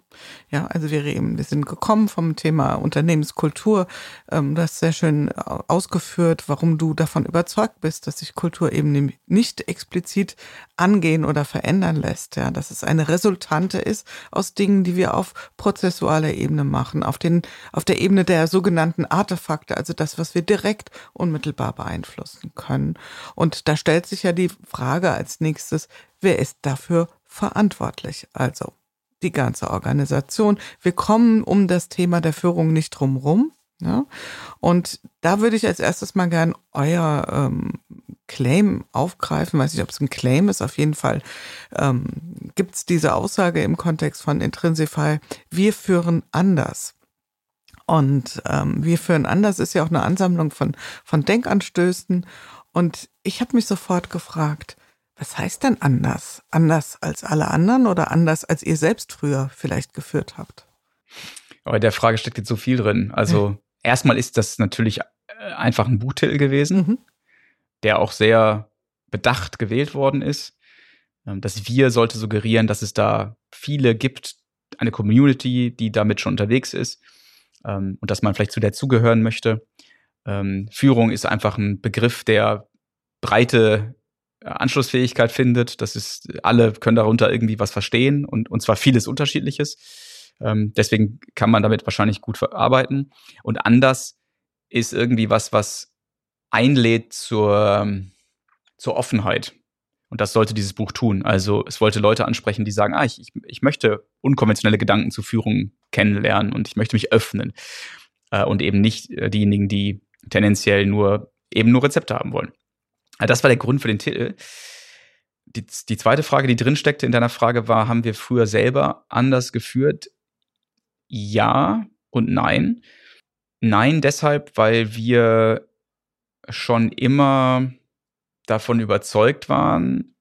Ja, also wir reden, wir sind gekommen vom Thema Unternehmenskultur. Ähm, du hast sehr schön ausgeführt, warum du davon überzeugt bist, dass sich Kultur eben nicht explizit angehen oder verändern lässt lässt, ja, dass es eine Resultante ist aus Dingen, die wir auf prozessualer Ebene machen, auf den, auf der Ebene der sogenannten Artefakte, also das, was wir direkt unmittelbar beeinflussen können. Und da stellt sich ja die Frage als nächstes, wer ist dafür verantwortlich? Also die ganze Organisation. Wir kommen um das Thema der Führung nicht drumrum. Ja? Und da würde ich als erstes mal gern euer ähm, Claim aufgreifen. Weiß nicht, ob es ein Claim ist. Auf jeden Fall ähm, gibt es diese Aussage im Kontext von Intrinsify. Wir führen anders. Und ähm, wir führen anders ist ja auch eine Ansammlung von, von Denkanstößen. Und ich habe mich sofort gefragt, was heißt denn anders? Anders als alle anderen oder anders als ihr selbst früher vielleicht geführt habt? Aber der Frage steckt jetzt so viel drin. Also. erstmal ist das natürlich äh, einfach ein Buchtitel gewesen, mhm. der auch sehr bedacht gewählt worden ist. Ähm, das Wir sollte suggerieren, dass es da viele gibt, eine Community, die damit schon unterwegs ist ähm, und dass man vielleicht zu der zugehören möchte. Ähm, Führung ist einfach ein Begriff, der breite Anschlussfähigkeit findet. Das ist, alle können darunter irgendwie was verstehen und, und zwar vieles Unterschiedliches. Ähm, deswegen kann man damit wahrscheinlich gut verarbeiten. Und anders ist irgendwie was, was einlädt zur, zur Offenheit. Und das sollte dieses Buch tun. Also es wollte Leute ansprechen, die sagen, ah, ich, ich möchte unkonventionelle Gedanken zur Führung kennenlernen und ich möchte mich öffnen. Äh, und eben nicht äh, diejenigen, die tendenziell nur eben nur Rezepte haben wollen. Das war der Grund für den Titel. Die, die zweite Frage, die drin steckte in deiner Frage, war, haben wir früher selber anders geführt? Ja und nein. Nein, deshalb, weil wir schon immer davon überzeugt waren,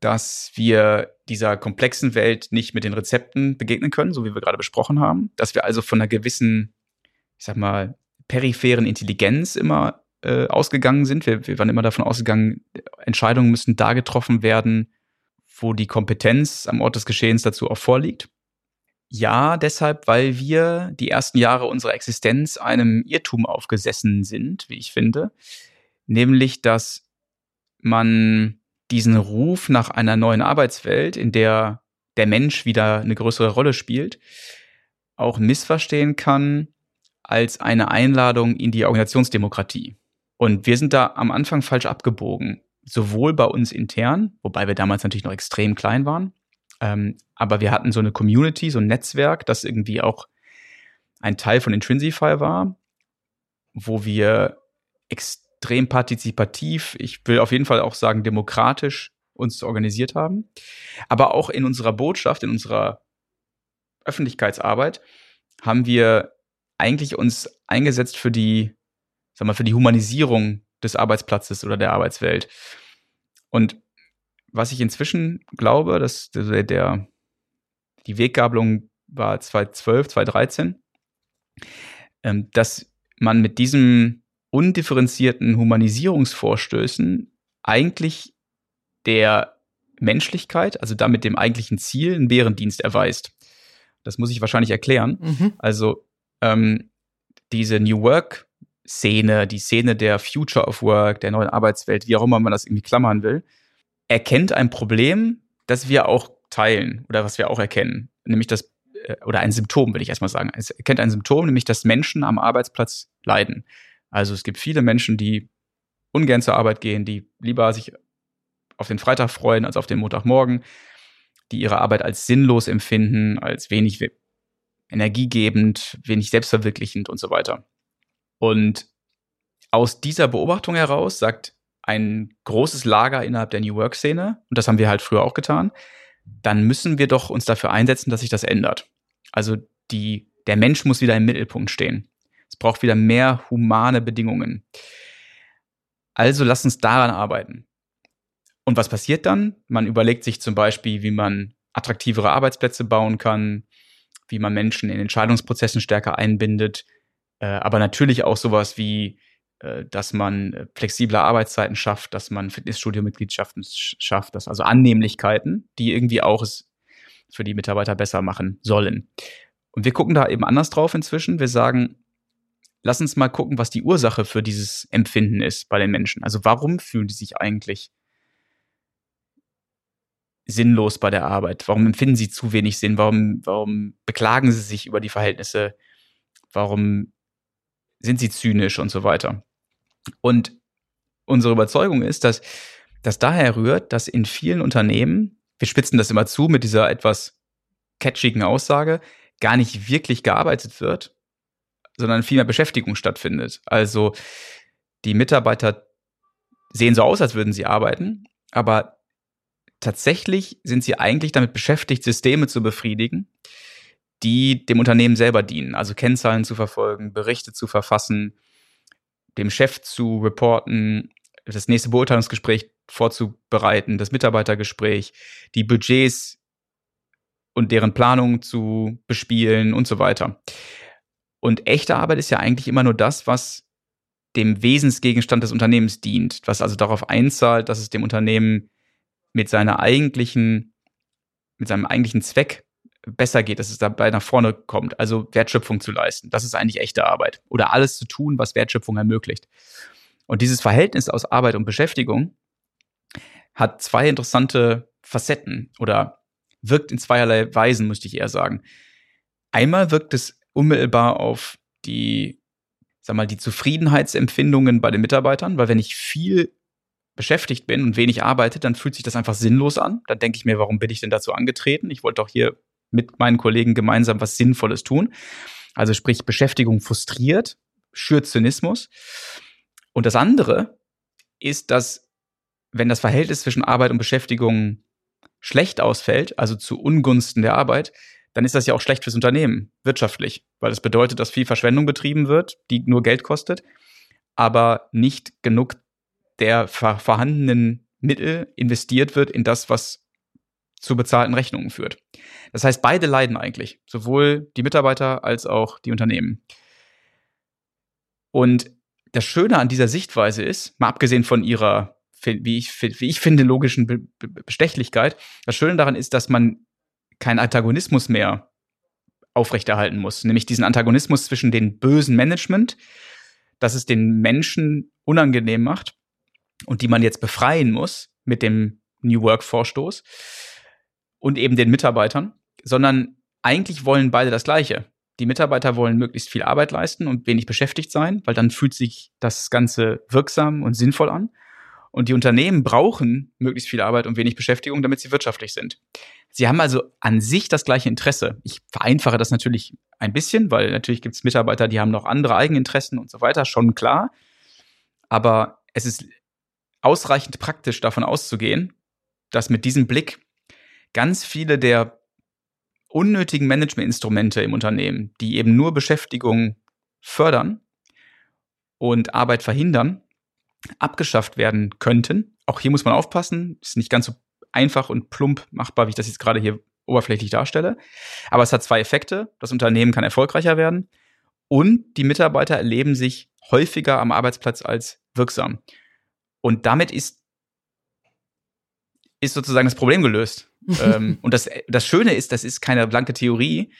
dass wir dieser komplexen Welt nicht mit den Rezepten begegnen können, so wie wir gerade besprochen haben, dass wir also von einer gewissen, ich sag mal, peripheren Intelligenz immer äh, ausgegangen sind. Wir, wir waren immer davon ausgegangen, Entscheidungen müssen da getroffen werden, wo die Kompetenz am Ort des Geschehens dazu auch vorliegt. Ja, deshalb, weil wir die ersten Jahre unserer Existenz einem Irrtum aufgesessen sind, wie ich finde, nämlich, dass man diesen Ruf nach einer neuen Arbeitswelt, in der der Mensch wieder eine größere Rolle spielt, auch missverstehen kann als eine Einladung in die Organisationsdemokratie. Und wir sind da am Anfang falsch abgebogen. Sowohl bei uns intern, wobei wir damals natürlich noch extrem klein waren, ähm, aber wir hatten so eine Community, so ein Netzwerk, das irgendwie auch ein Teil von Intrinsify war, wo wir extrem partizipativ, ich will auf jeden Fall auch sagen demokratisch uns organisiert haben, aber auch in unserer Botschaft, in unserer Öffentlichkeitsarbeit haben wir eigentlich uns eingesetzt für die sag mal, für die Humanisierung des Arbeitsplatzes oder der Arbeitswelt. Und was ich inzwischen glaube, dass der, der die Weggabelung war 2012, 2013, ähm, dass man mit diesem undifferenzierten Humanisierungsvorstößen eigentlich der Menschlichkeit, also damit dem eigentlichen Ziel, einen Bärendienst erweist. Das muss ich wahrscheinlich erklären. Mhm. Also ähm, diese New Work Szene, die Szene der Future of Work, der neuen Arbeitswelt, wie auch immer man das irgendwie klammern will, erkennt ein Problem, das wir auch teilen oder was wir auch erkennen, nämlich das äh, oder ein Symptom, will ich erstmal sagen. Es erkennt ein Symptom, nämlich dass Menschen am Arbeitsplatz leiden. Also es gibt viele Menschen, die ungern zur Arbeit gehen, die lieber sich auf den Freitag freuen als auf den Montagmorgen, die ihre Arbeit als sinnlos empfinden, als wenig energiegebend, wenig selbstverwirklichend und so weiter. Und aus dieser Beobachtung heraus sagt ein großes Lager innerhalb der New Work-Szene, und das haben wir halt früher auch getan, dann müssen wir doch uns dafür einsetzen, dass sich das ändert. Also die, der Mensch muss wieder im Mittelpunkt stehen. Es braucht wieder mehr humane Bedingungen. Also lass uns daran arbeiten. Und was passiert dann? Man überlegt sich zum Beispiel, wie man attraktivere Arbeitsplätze bauen kann, wie man Menschen in Entscheidungsprozessen stärker einbindet, äh, aber natürlich auch sowas wie, dass man äh, flexible Arbeitszeiten schafft, dass man Fitnessstudio-Mitgliedschaften schafft, dass also Annehmlichkeiten, die irgendwie auch es für die Mitarbeiter besser machen sollen. Und wir gucken da eben anders drauf inzwischen. Wir sagen, lass uns mal gucken, was die Ursache für dieses Empfinden ist bei den Menschen. Also warum fühlen die sich eigentlich sinnlos bei der Arbeit? Warum empfinden sie zu wenig Sinn? Warum, warum beklagen sie sich über die Verhältnisse? Warum sind sie zynisch und so weiter? Und unsere Überzeugung ist, dass das daher rührt, dass in vielen Unternehmen, wir spitzen das immer zu mit dieser etwas catchigen Aussage, gar nicht wirklich gearbeitet wird, sondern viel mehr Beschäftigung stattfindet. Also die Mitarbeiter sehen so aus, als würden sie arbeiten, aber tatsächlich sind sie eigentlich damit beschäftigt, Systeme zu befriedigen, die dem Unternehmen selber dienen. Also Kennzahlen zu verfolgen, Berichte zu verfassen, dem Chef zu reporten, das nächste Beurteilungsgespräch vorzubereiten, das Mitarbeitergespräch, die Budgets und deren Planung zu bespielen und so weiter. Und echte Arbeit ist ja eigentlich immer nur das, was dem Wesensgegenstand des Unternehmens dient, was also darauf einzahlt, dass es dem Unternehmen mit seiner eigentlichen, mit seinem eigentlichen Zweck besser geht, dass es dabei nach vorne kommt, also Wertschöpfung zu leisten. Das ist eigentlich echte Arbeit. Oder alles zu tun, was Wertschöpfung ermöglicht. Und dieses Verhältnis aus Arbeit und Beschäftigung hat zwei interessante Facetten oder wirkt in zweierlei Weisen, müsste ich eher sagen. Einmal wirkt es unmittelbar auf die, sag mal, die Zufriedenheitsempfindungen bei den Mitarbeitern, weil wenn ich viel beschäftigt bin und wenig arbeite, dann fühlt sich das einfach sinnlos an. Dann denke ich mir, warum bin ich denn dazu angetreten? Ich wollte doch hier mit meinen Kollegen gemeinsam was Sinnvolles tun. Also sprich, Beschäftigung frustriert, schürt Zynismus. Und das andere ist, dass wenn das Verhältnis zwischen Arbeit und Beschäftigung schlecht ausfällt, also zu Ungunsten der Arbeit, dann ist das ja auch schlecht fürs Unternehmen, wirtschaftlich, weil das bedeutet, dass viel Verschwendung betrieben wird, die nur Geld kostet, aber nicht genug der vorhandenen Mittel investiert wird in das, was zu bezahlten Rechnungen führt. Das heißt, beide leiden eigentlich, sowohl die Mitarbeiter als auch die Unternehmen. Und das Schöne an dieser Sichtweise ist, mal abgesehen von ihrer, wie ich, wie ich finde, logischen Bestechlichkeit, das Schöne daran ist, dass man keinen Antagonismus mehr aufrechterhalten muss, nämlich diesen Antagonismus zwischen dem bösen Management, das es den Menschen unangenehm macht, und die man jetzt befreien muss mit dem New Work-Vorstoß und eben den Mitarbeitern, sondern eigentlich wollen beide das Gleiche. Die Mitarbeiter wollen möglichst viel Arbeit leisten und wenig beschäftigt sein, weil dann fühlt sich das Ganze wirksam und sinnvoll an. Und die Unternehmen brauchen möglichst viel Arbeit und wenig Beschäftigung, damit sie wirtschaftlich sind. Sie haben also an sich das gleiche Interesse. Ich vereinfache das natürlich ein bisschen, weil natürlich gibt es Mitarbeiter, die haben noch andere Eigeninteressen und so weiter, schon klar. Aber es ist ausreichend praktisch davon auszugehen, dass mit diesem Blick ganz viele der unnötigen Managementinstrumente im Unternehmen, die eben nur Beschäftigung fördern und Arbeit verhindern, abgeschafft werden könnten. Auch hier muss man aufpassen, ist nicht ganz so einfach und plump machbar, wie ich das jetzt gerade hier oberflächlich darstelle. Aber es hat zwei Effekte. Das Unternehmen kann erfolgreicher werden und die Mitarbeiter erleben sich häufiger am Arbeitsplatz als wirksam. Und damit ist, ist sozusagen das Problem gelöst. ähm, und das, das Schöne ist, das ist keine blanke Theorie,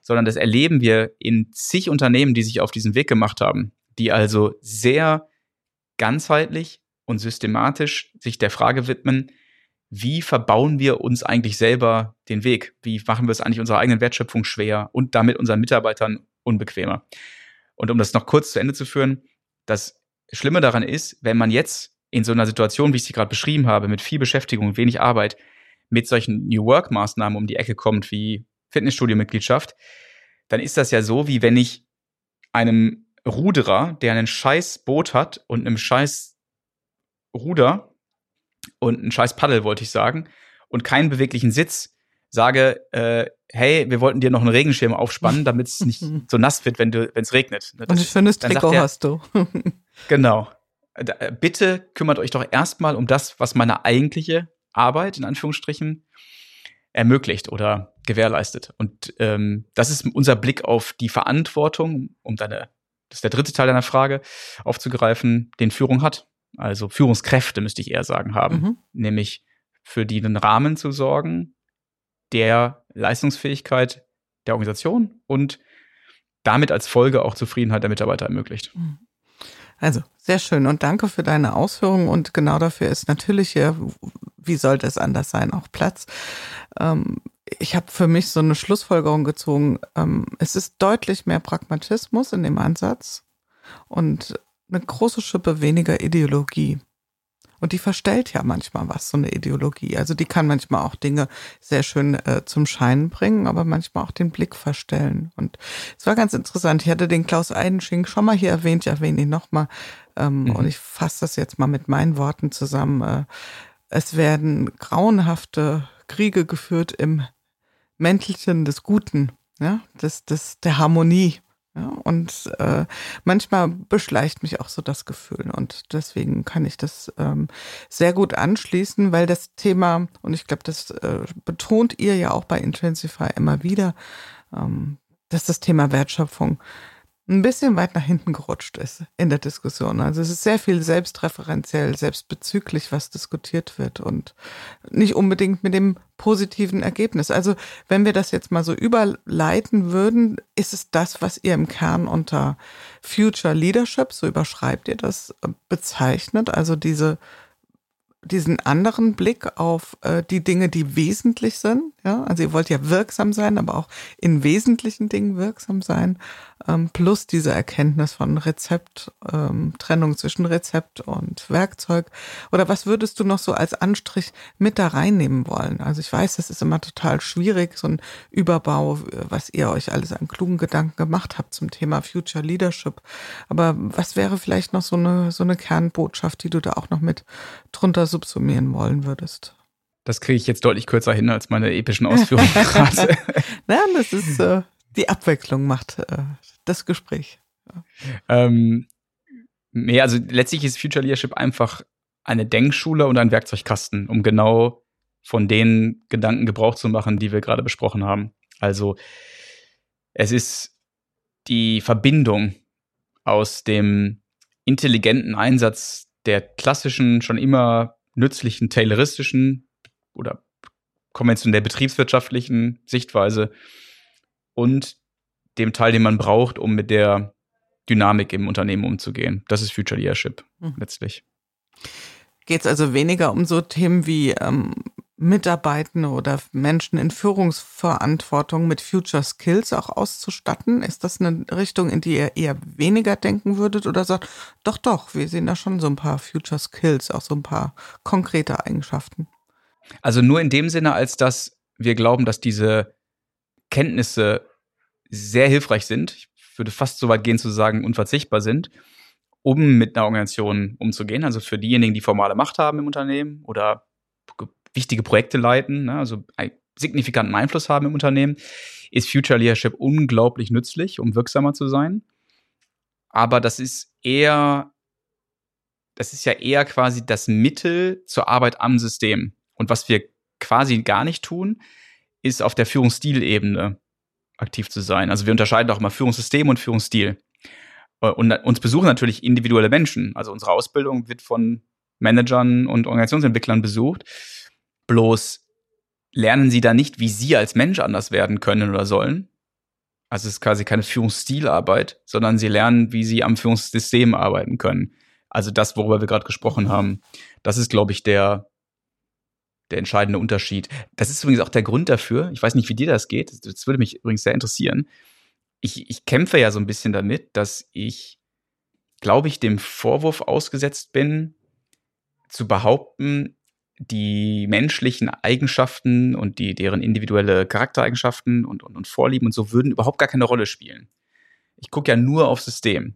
sondern das erleben wir in zig Unternehmen, die sich auf diesen Weg gemacht haben, die also sehr ganzheitlich und systematisch sich der Frage widmen, wie verbauen wir uns eigentlich selber den Weg? Wie machen wir es eigentlich unserer eigenen Wertschöpfung schwer und damit unseren Mitarbeitern unbequemer? Und um das noch kurz zu Ende zu führen, das Schlimme daran ist, wenn man jetzt in so einer Situation, wie ich sie gerade beschrieben habe, mit viel Beschäftigung und wenig Arbeit, mit solchen New Work-Maßnahmen um die Ecke kommt, wie Fitnessstudio-Mitgliedschaft, dann ist das ja so, wie wenn ich einem Ruderer, der einen scheiß Boot hat und einem scheiß Ruder und einen scheiß Paddel, wollte ich sagen, und keinen beweglichen Sitz, sage, äh, hey, wir wollten dir noch einen Regenschirm aufspannen, damit es nicht so nass wird, wenn du, wenn es regnet. Das, und ein schönes Trikot er, hast du. genau. Äh, bitte kümmert euch doch erstmal um das, was meine eigentliche Arbeit in Anführungsstrichen ermöglicht oder gewährleistet. Und ähm, das ist unser Blick auf die Verantwortung, um deine, das ist der dritte Teil deiner Frage, aufzugreifen, den Führung hat. Also Führungskräfte müsste ich eher sagen haben, mhm. nämlich für die den Rahmen zu sorgen, der Leistungsfähigkeit der Organisation und damit als Folge auch Zufriedenheit der Mitarbeiter ermöglicht. Mhm. Also sehr schön und danke für deine Ausführungen und genau dafür ist natürlich hier wie sollte es anders sein, auch Platz. Ähm, ich habe für mich so eine Schlussfolgerung gezogen. Ähm, es ist deutlich mehr Pragmatismus in dem Ansatz und eine große Schippe weniger Ideologie. Und die verstellt ja manchmal was, so eine Ideologie. Also die kann manchmal auch Dinge sehr schön äh, zum Scheinen bringen, aber manchmal auch den Blick verstellen. Und es war ganz interessant. Ich hatte den Klaus Eidenschink schon mal hier erwähnt, ich erwähne ihn nochmal. Ähm, mhm. Und ich fasse das jetzt mal mit meinen Worten zusammen. Äh, es werden grauenhafte Kriege geführt im Mäntelchen des Guten, ja, des, des, der Harmonie. Ja, und äh, manchmal beschleicht mich auch so das Gefühl. Und deswegen kann ich das ähm, sehr gut anschließen, weil das Thema, und ich glaube, das äh, betont ihr ja auch bei Intensify immer wieder, ähm, dass das Thema Wertschöpfung ein bisschen weit nach hinten gerutscht ist in der Diskussion. Also es ist sehr viel selbstreferenziell, selbstbezüglich, was diskutiert wird und nicht unbedingt mit dem positiven Ergebnis. Also wenn wir das jetzt mal so überleiten würden, ist es das, was ihr im Kern unter Future Leadership, so überschreibt ihr das, bezeichnet. Also diese diesen anderen Blick auf äh, die Dinge, die wesentlich sind. Ja, also ihr wollt ja wirksam sein, aber auch in wesentlichen Dingen wirksam sein. Ähm, plus diese Erkenntnis von Rezept, ähm, Trennung zwischen Rezept und Werkzeug. Oder was würdest du noch so als Anstrich mit da reinnehmen wollen? Also ich weiß, das ist immer total schwierig, so ein Überbau, was ihr euch alles an klugen Gedanken gemacht habt zum Thema Future Leadership. Aber was wäre vielleicht noch so eine, so eine Kernbotschaft, die du da auch noch mit drunter subsumieren wollen würdest? Das kriege ich jetzt deutlich kürzer hin als meine epischen Ausführungen gerade. Nein, das ist äh, die Abwechslung macht äh, das Gespräch. Ja. Ähm, nee, also letztlich ist Future Leadership einfach eine Denkschule und ein Werkzeugkasten, um genau von den Gedanken Gebrauch zu machen, die wir gerade besprochen haben. Also es ist die Verbindung aus dem intelligenten Einsatz der klassischen, schon immer nützlichen tayloristischen oder konventionell betriebswirtschaftlichen Sichtweise und dem Teil, den man braucht, um mit der Dynamik im Unternehmen umzugehen. Das ist Future Leadership mhm. letztlich. Geht es also weniger um so Themen wie ähm, Mitarbeitende oder Menschen in Führungsverantwortung mit Future Skills auch auszustatten? Ist das eine Richtung, in die ihr eher weniger denken würdet oder sagt, doch, doch, wir sehen da schon so ein paar Future Skills, auch so ein paar konkrete Eigenschaften? Also nur in dem Sinne, als dass wir glauben, dass diese Kenntnisse sehr hilfreich sind. Ich würde fast so weit gehen zu sagen, unverzichtbar sind, um mit einer Organisation umzugehen. Also für diejenigen, die formale Macht haben im Unternehmen oder wichtige Projekte leiten, ne, also einen signifikanten Einfluss haben im Unternehmen, ist Future Leadership unglaublich nützlich, um wirksamer zu sein. Aber das ist eher, das ist ja eher quasi das Mittel zur Arbeit am System. Und was wir quasi gar nicht tun, ist auf der Führungsstilebene aktiv zu sein. Also wir unterscheiden auch immer Führungssystem und Führungsstil. Äh, und uns besuchen natürlich individuelle Menschen. Also unsere Ausbildung wird von Managern und Organisationsentwicklern besucht. Bloß lernen sie da nicht, wie sie als Mensch anders werden können oder sollen. Also es ist quasi keine Führungsstilarbeit, sondern sie lernen, wie sie am Führungssystem arbeiten können. Also das, worüber wir gerade gesprochen haben. Das ist, glaube ich, der, der entscheidende Unterschied. Das ist übrigens auch der Grund dafür. Ich weiß nicht, wie dir das geht. Das würde mich übrigens sehr interessieren. Ich, ich kämpfe ja so ein bisschen damit, dass ich, glaube ich, dem Vorwurf ausgesetzt bin, zu behaupten, die menschlichen Eigenschaften und die, deren individuelle Charaktereigenschaften und, und, und Vorlieben und so würden überhaupt gar keine Rolle spielen. Ich gucke ja nur auf System.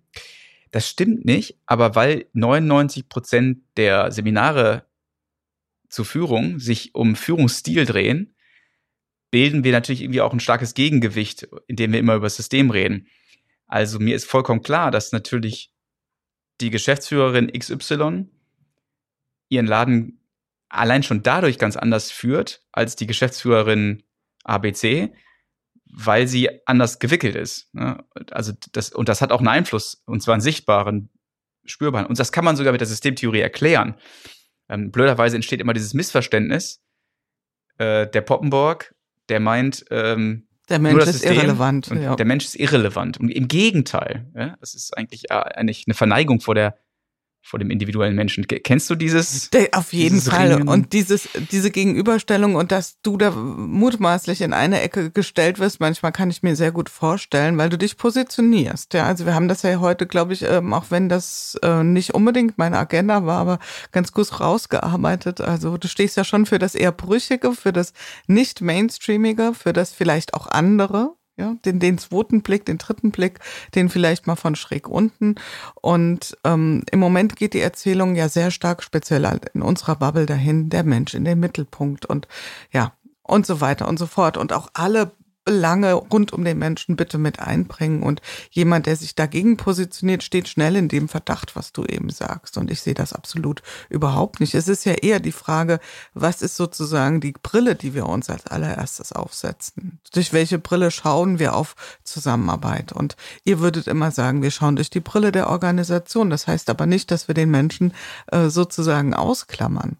Das stimmt nicht, aber weil 99 Prozent der Seminare zur Führung sich um Führungsstil drehen, bilden wir natürlich irgendwie auch ein starkes Gegengewicht, indem wir immer über das System reden. Also mir ist vollkommen klar, dass natürlich die Geschäftsführerin XY ihren Laden allein schon dadurch ganz anders führt als die Geschäftsführerin ABC, weil sie anders gewickelt ist. Ne? Also das, und das hat auch einen Einfluss, und zwar einen sichtbaren, spürbaren. Und das kann man sogar mit der Systemtheorie erklären. Ähm, blöderweise entsteht immer dieses Missverständnis. Äh, der Poppenborg, der meint, ähm, der Mensch ist irrelevant. Ja. Der Mensch ist irrelevant. Und im Gegenteil, ja, das ist eigentlich, äh, eigentlich eine Verneigung vor der vor dem individuellen Menschen. Kennst du dieses? Auf jeden Fall. Ringen? Und dieses, diese Gegenüberstellung und dass du da mutmaßlich in eine Ecke gestellt wirst, manchmal kann ich mir sehr gut vorstellen, weil du dich positionierst. Ja, also wir haben das ja heute, glaube ich, ähm, auch wenn das äh, nicht unbedingt meine Agenda war, aber ganz gut rausgearbeitet. Also du stehst ja schon für das eher Brüchige, für das nicht Mainstreamige, für das vielleicht auch andere ja, den, den zweiten Blick, den dritten Blick, den vielleicht mal von schräg unten. Und ähm, im Moment geht die Erzählung ja sehr stark speziell halt in unserer Bubble dahin, der Mensch in den Mittelpunkt und ja, und so weiter und so fort. Und auch alle Belange rund um den Menschen bitte mit einbringen. Und jemand, der sich dagegen positioniert, steht schnell in dem Verdacht, was du eben sagst. Und ich sehe das absolut überhaupt nicht. Es ist ja eher die Frage, was ist sozusagen die Brille, die wir uns als allererstes aufsetzen? Durch welche Brille schauen wir auf Zusammenarbeit? Und ihr würdet immer sagen, wir schauen durch die Brille der Organisation. Das heißt aber nicht, dass wir den Menschen äh, sozusagen ausklammern.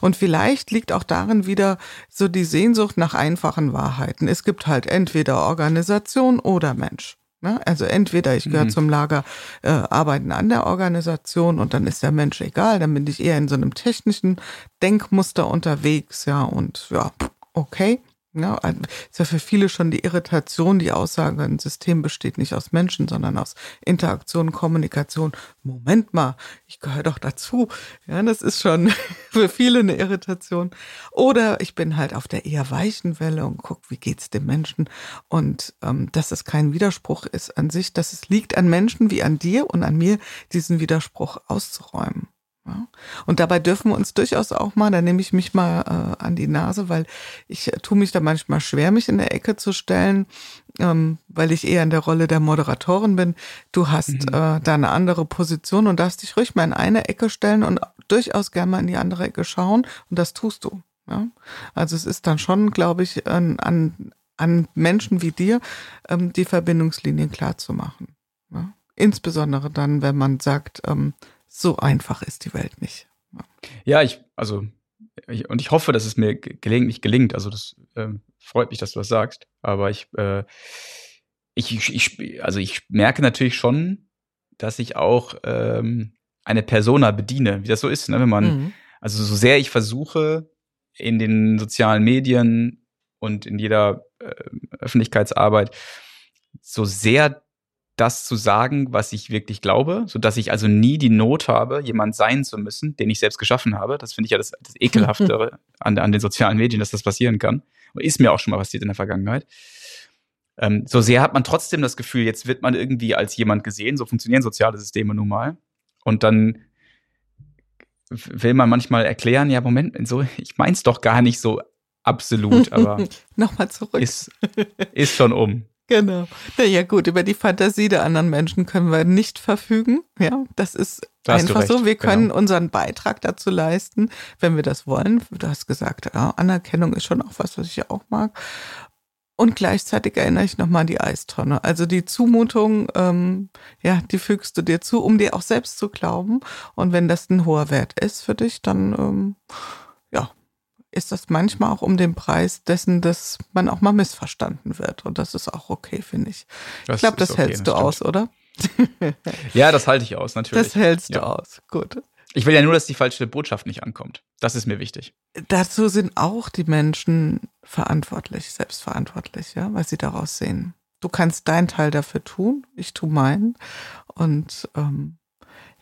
Und vielleicht liegt auch darin wieder so die Sehnsucht nach einfachen Wahrheiten. Es gibt halt entweder Organisation oder Mensch. Ne? Also entweder ich gehöre mhm. zum Lager äh, Arbeiten an der Organisation und dann ist der Mensch egal, dann bin ich eher in so einem technischen Denkmuster unterwegs, ja, und ja, okay. Ja, ist ja für viele schon die Irritation, die Aussage, ein System besteht nicht aus Menschen, sondern aus Interaktion, Kommunikation. Moment mal, ich gehöre doch dazu. Ja, das ist schon für viele eine Irritation. Oder ich bin halt auf der eher weichen Welle und guck, wie geht's dem Menschen. Und ähm, dass es kein Widerspruch ist an sich, dass es liegt an Menschen wie an dir und an mir, diesen Widerspruch auszuräumen. Und dabei dürfen wir uns durchaus auch mal, da nehme ich mich mal äh, an die Nase, weil ich äh, tue mich da manchmal schwer, mich in der Ecke zu stellen, ähm, weil ich eher in der Rolle der Moderatorin bin. Du hast mhm. äh, da eine andere Position und darfst dich ruhig mal in eine Ecke stellen und durchaus gerne mal in die andere Ecke schauen und das tust du. Ja? Also es ist dann schon, glaube ich, an, an, an Menschen wie dir, ähm, die Verbindungslinien klar zu machen. Ja? Insbesondere dann, wenn man sagt, ähm, so einfach ist die Welt nicht. Ja, ich, also, ich, und ich hoffe, dass es mir gelegentlich gelingt. Also, das äh, freut mich, dass du das sagst. Aber ich, äh, ich, ich, also ich merke natürlich schon, dass ich auch ähm, eine Persona bediene, wie das so ist, ne? wenn man, mhm. also so sehr ich versuche, in den sozialen Medien und in jeder äh, Öffentlichkeitsarbeit so sehr das zu sagen, was ich wirklich glaube, so dass ich also nie die Not habe, jemand sein zu müssen, den ich selbst geschaffen habe. Das finde ich ja das, das Ekelhaftere an, an den sozialen Medien, dass das passieren kann. Und ist mir auch schon mal passiert in der Vergangenheit. Ähm, so sehr hat man trotzdem das Gefühl, jetzt wird man irgendwie als jemand gesehen. So funktionieren soziale Systeme nun mal. Und dann will man manchmal erklären, ja, Moment, so, ich mein's doch gar nicht so absolut, aber nochmal zurück. Ist, ist schon um. Genau. Naja, gut, über die Fantasie der anderen Menschen können wir nicht verfügen. Ja, das ist da einfach so. Wir können genau. unseren Beitrag dazu leisten, wenn wir das wollen. Du hast gesagt, ja, Anerkennung ist schon auch was, was ich auch mag. Und gleichzeitig erinnere ich nochmal an die Eistonne. Also die Zumutung, ähm, ja, die fügst du dir zu, um dir auch selbst zu glauben. Und wenn das ein hoher Wert ist für dich, dann ähm, ja, ist das manchmal auch um den Preis dessen, dass man auch mal missverstanden wird. Und das ist auch okay, finde ich. Das ich glaube, das okay, hältst das du aus, oder? ja, das halte ich aus, natürlich. Das hältst ja. du aus. Gut. Ich will ja nur, dass die falsche Botschaft nicht ankommt. Das ist mir wichtig. Dazu sind auch die Menschen verantwortlich, selbstverantwortlich, ja, was sie daraus sehen. Du kannst deinen Teil dafür tun, ich tue meinen. Und ähm,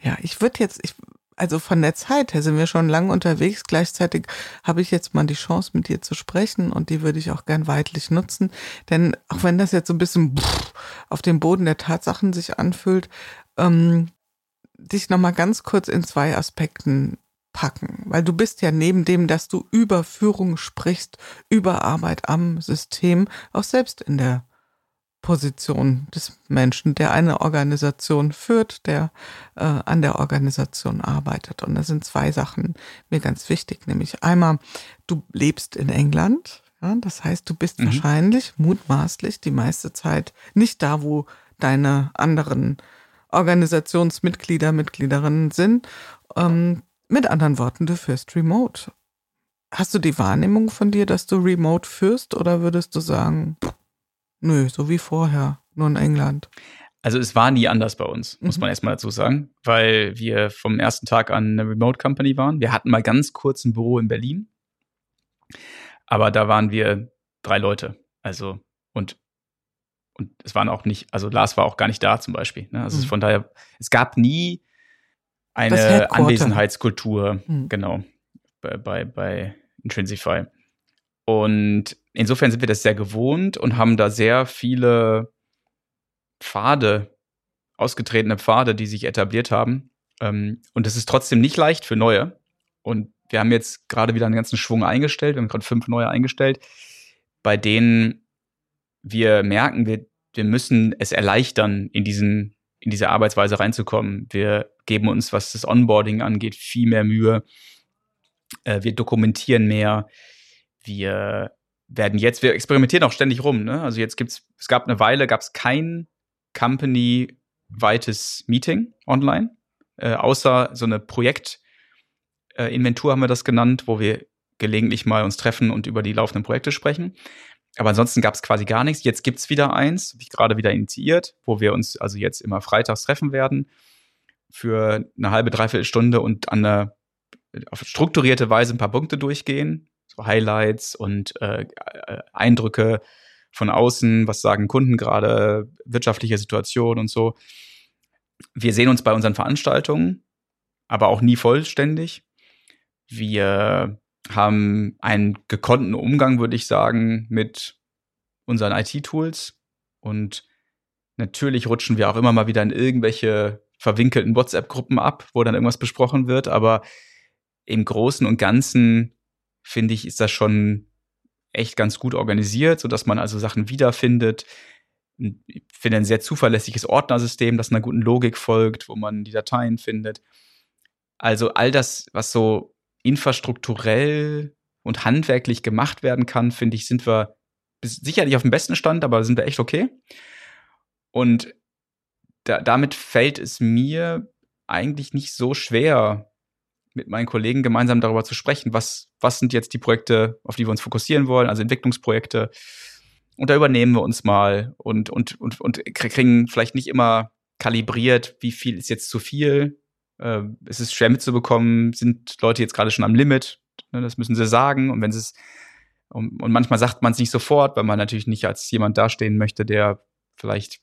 ja, ich würde jetzt, ich also von der Zeit her sind wir schon lange unterwegs. Gleichzeitig habe ich jetzt mal die Chance, mit dir zu sprechen und die würde ich auch gern weitlich nutzen. Denn auch wenn das jetzt so ein bisschen auf dem Boden der Tatsachen sich anfühlt, ähm, dich nochmal ganz kurz in zwei Aspekten packen. Weil du bist ja neben dem, dass du über Führung sprichst, über Arbeit am System, auch selbst in der Position des Menschen, der eine Organisation führt, der äh, an der Organisation arbeitet. Und da sind zwei Sachen mir ganz wichtig, nämlich einmal, du lebst in England, ja, das heißt, du bist mhm. wahrscheinlich mutmaßlich die meiste Zeit nicht da, wo deine anderen Organisationsmitglieder, Mitgliederinnen sind. Ähm, mit anderen Worten, du führst remote. Hast du die Wahrnehmung von dir, dass du remote führst oder würdest du sagen, Nö, so wie vorher, nur in England. Also es war nie anders bei uns, muss Mhm. man erstmal dazu sagen, weil wir vom ersten Tag an eine Remote Company waren. Wir hatten mal ganz kurz ein Büro in Berlin, aber da waren wir drei Leute. Also und und es waren auch nicht, also Lars war auch gar nicht da zum Beispiel. Ne? Also Mhm. von daher, es gab nie eine. Anwesenheitskultur, Mhm. genau, bei, bei, bei Intrinsify. Und insofern sind wir das sehr gewohnt und haben da sehr viele Pfade, ausgetretene Pfade, die sich etabliert haben. Ähm, und das ist trotzdem nicht leicht für neue. Und wir haben jetzt gerade wieder einen ganzen Schwung eingestellt. Wir haben gerade fünf neue eingestellt, bei denen wir merken, wir, wir müssen es erleichtern, in diesen, in diese Arbeitsweise reinzukommen. Wir geben uns, was das Onboarding angeht, viel mehr Mühe. Äh, wir dokumentieren mehr. Wir werden jetzt, wir experimentieren auch ständig rum. Ne? Also jetzt gibt's, es gab eine Weile, gab es kein Company-weites Meeting online, äh, außer so eine Projekt- äh, haben wir das genannt, wo wir gelegentlich mal uns treffen und über die laufenden Projekte sprechen. Aber ansonsten gab es quasi gar nichts. Jetzt gibt's wieder eins, habe ich gerade wieder initiiert, wo wir uns also jetzt immer freitags treffen werden für eine halbe, dreiviertel Stunde und an eine, auf strukturierte Weise ein paar Punkte durchgehen, so Highlights und äh, äh, Eindrücke von außen, was sagen Kunden gerade, wirtschaftliche Situation und so. Wir sehen uns bei unseren Veranstaltungen, aber auch nie vollständig. Wir haben einen gekonnten Umgang, würde ich sagen, mit unseren IT-Tools. Und natürlich rutschen wir auch immer mal wieder in irgendwelche verwinkelten WhatsApp-Gruppen ab, wo dann irgendwas besprochen wird. Aber im Großen und Ganzen, finde ich, ist das schon echt ganz gut organisiert, sodass man also Sachen wiederfindet. Ich finde ein sehr zuverlässiges Ordnersystem, das einer guten Logik folgt, wo man die Dateien findet. Also all das, was so infrastrukturell und handwerklich gemacht werden kann, finde ich, sind wir sicherlich auf dem besten Stand, aber sind wir echt okay. Und da, damit fällt es mir eigentlich nicht so schwer, mit meinen Kollegen gemeinsam darüber zu sprechen, was, was sind jetzt die Projekte, auf die wir uns fokussieren wollen, also Entwicklungsprojekte. Und da übernehmen wir uns mal und, und, und, und kriegen vielleicht nicht immer kalibriert, wie viel ist jetzt zu viel. Äh, es ist schwer mitzubekommen, sind Leute jetzt gerade schon am Limit. Ne, das müssen sie sagen. Und wenn sie es, und, und manchmal sagt man es nicht sofort, weil man natürlich nicht als jemand dastehen möchte, der vielleicht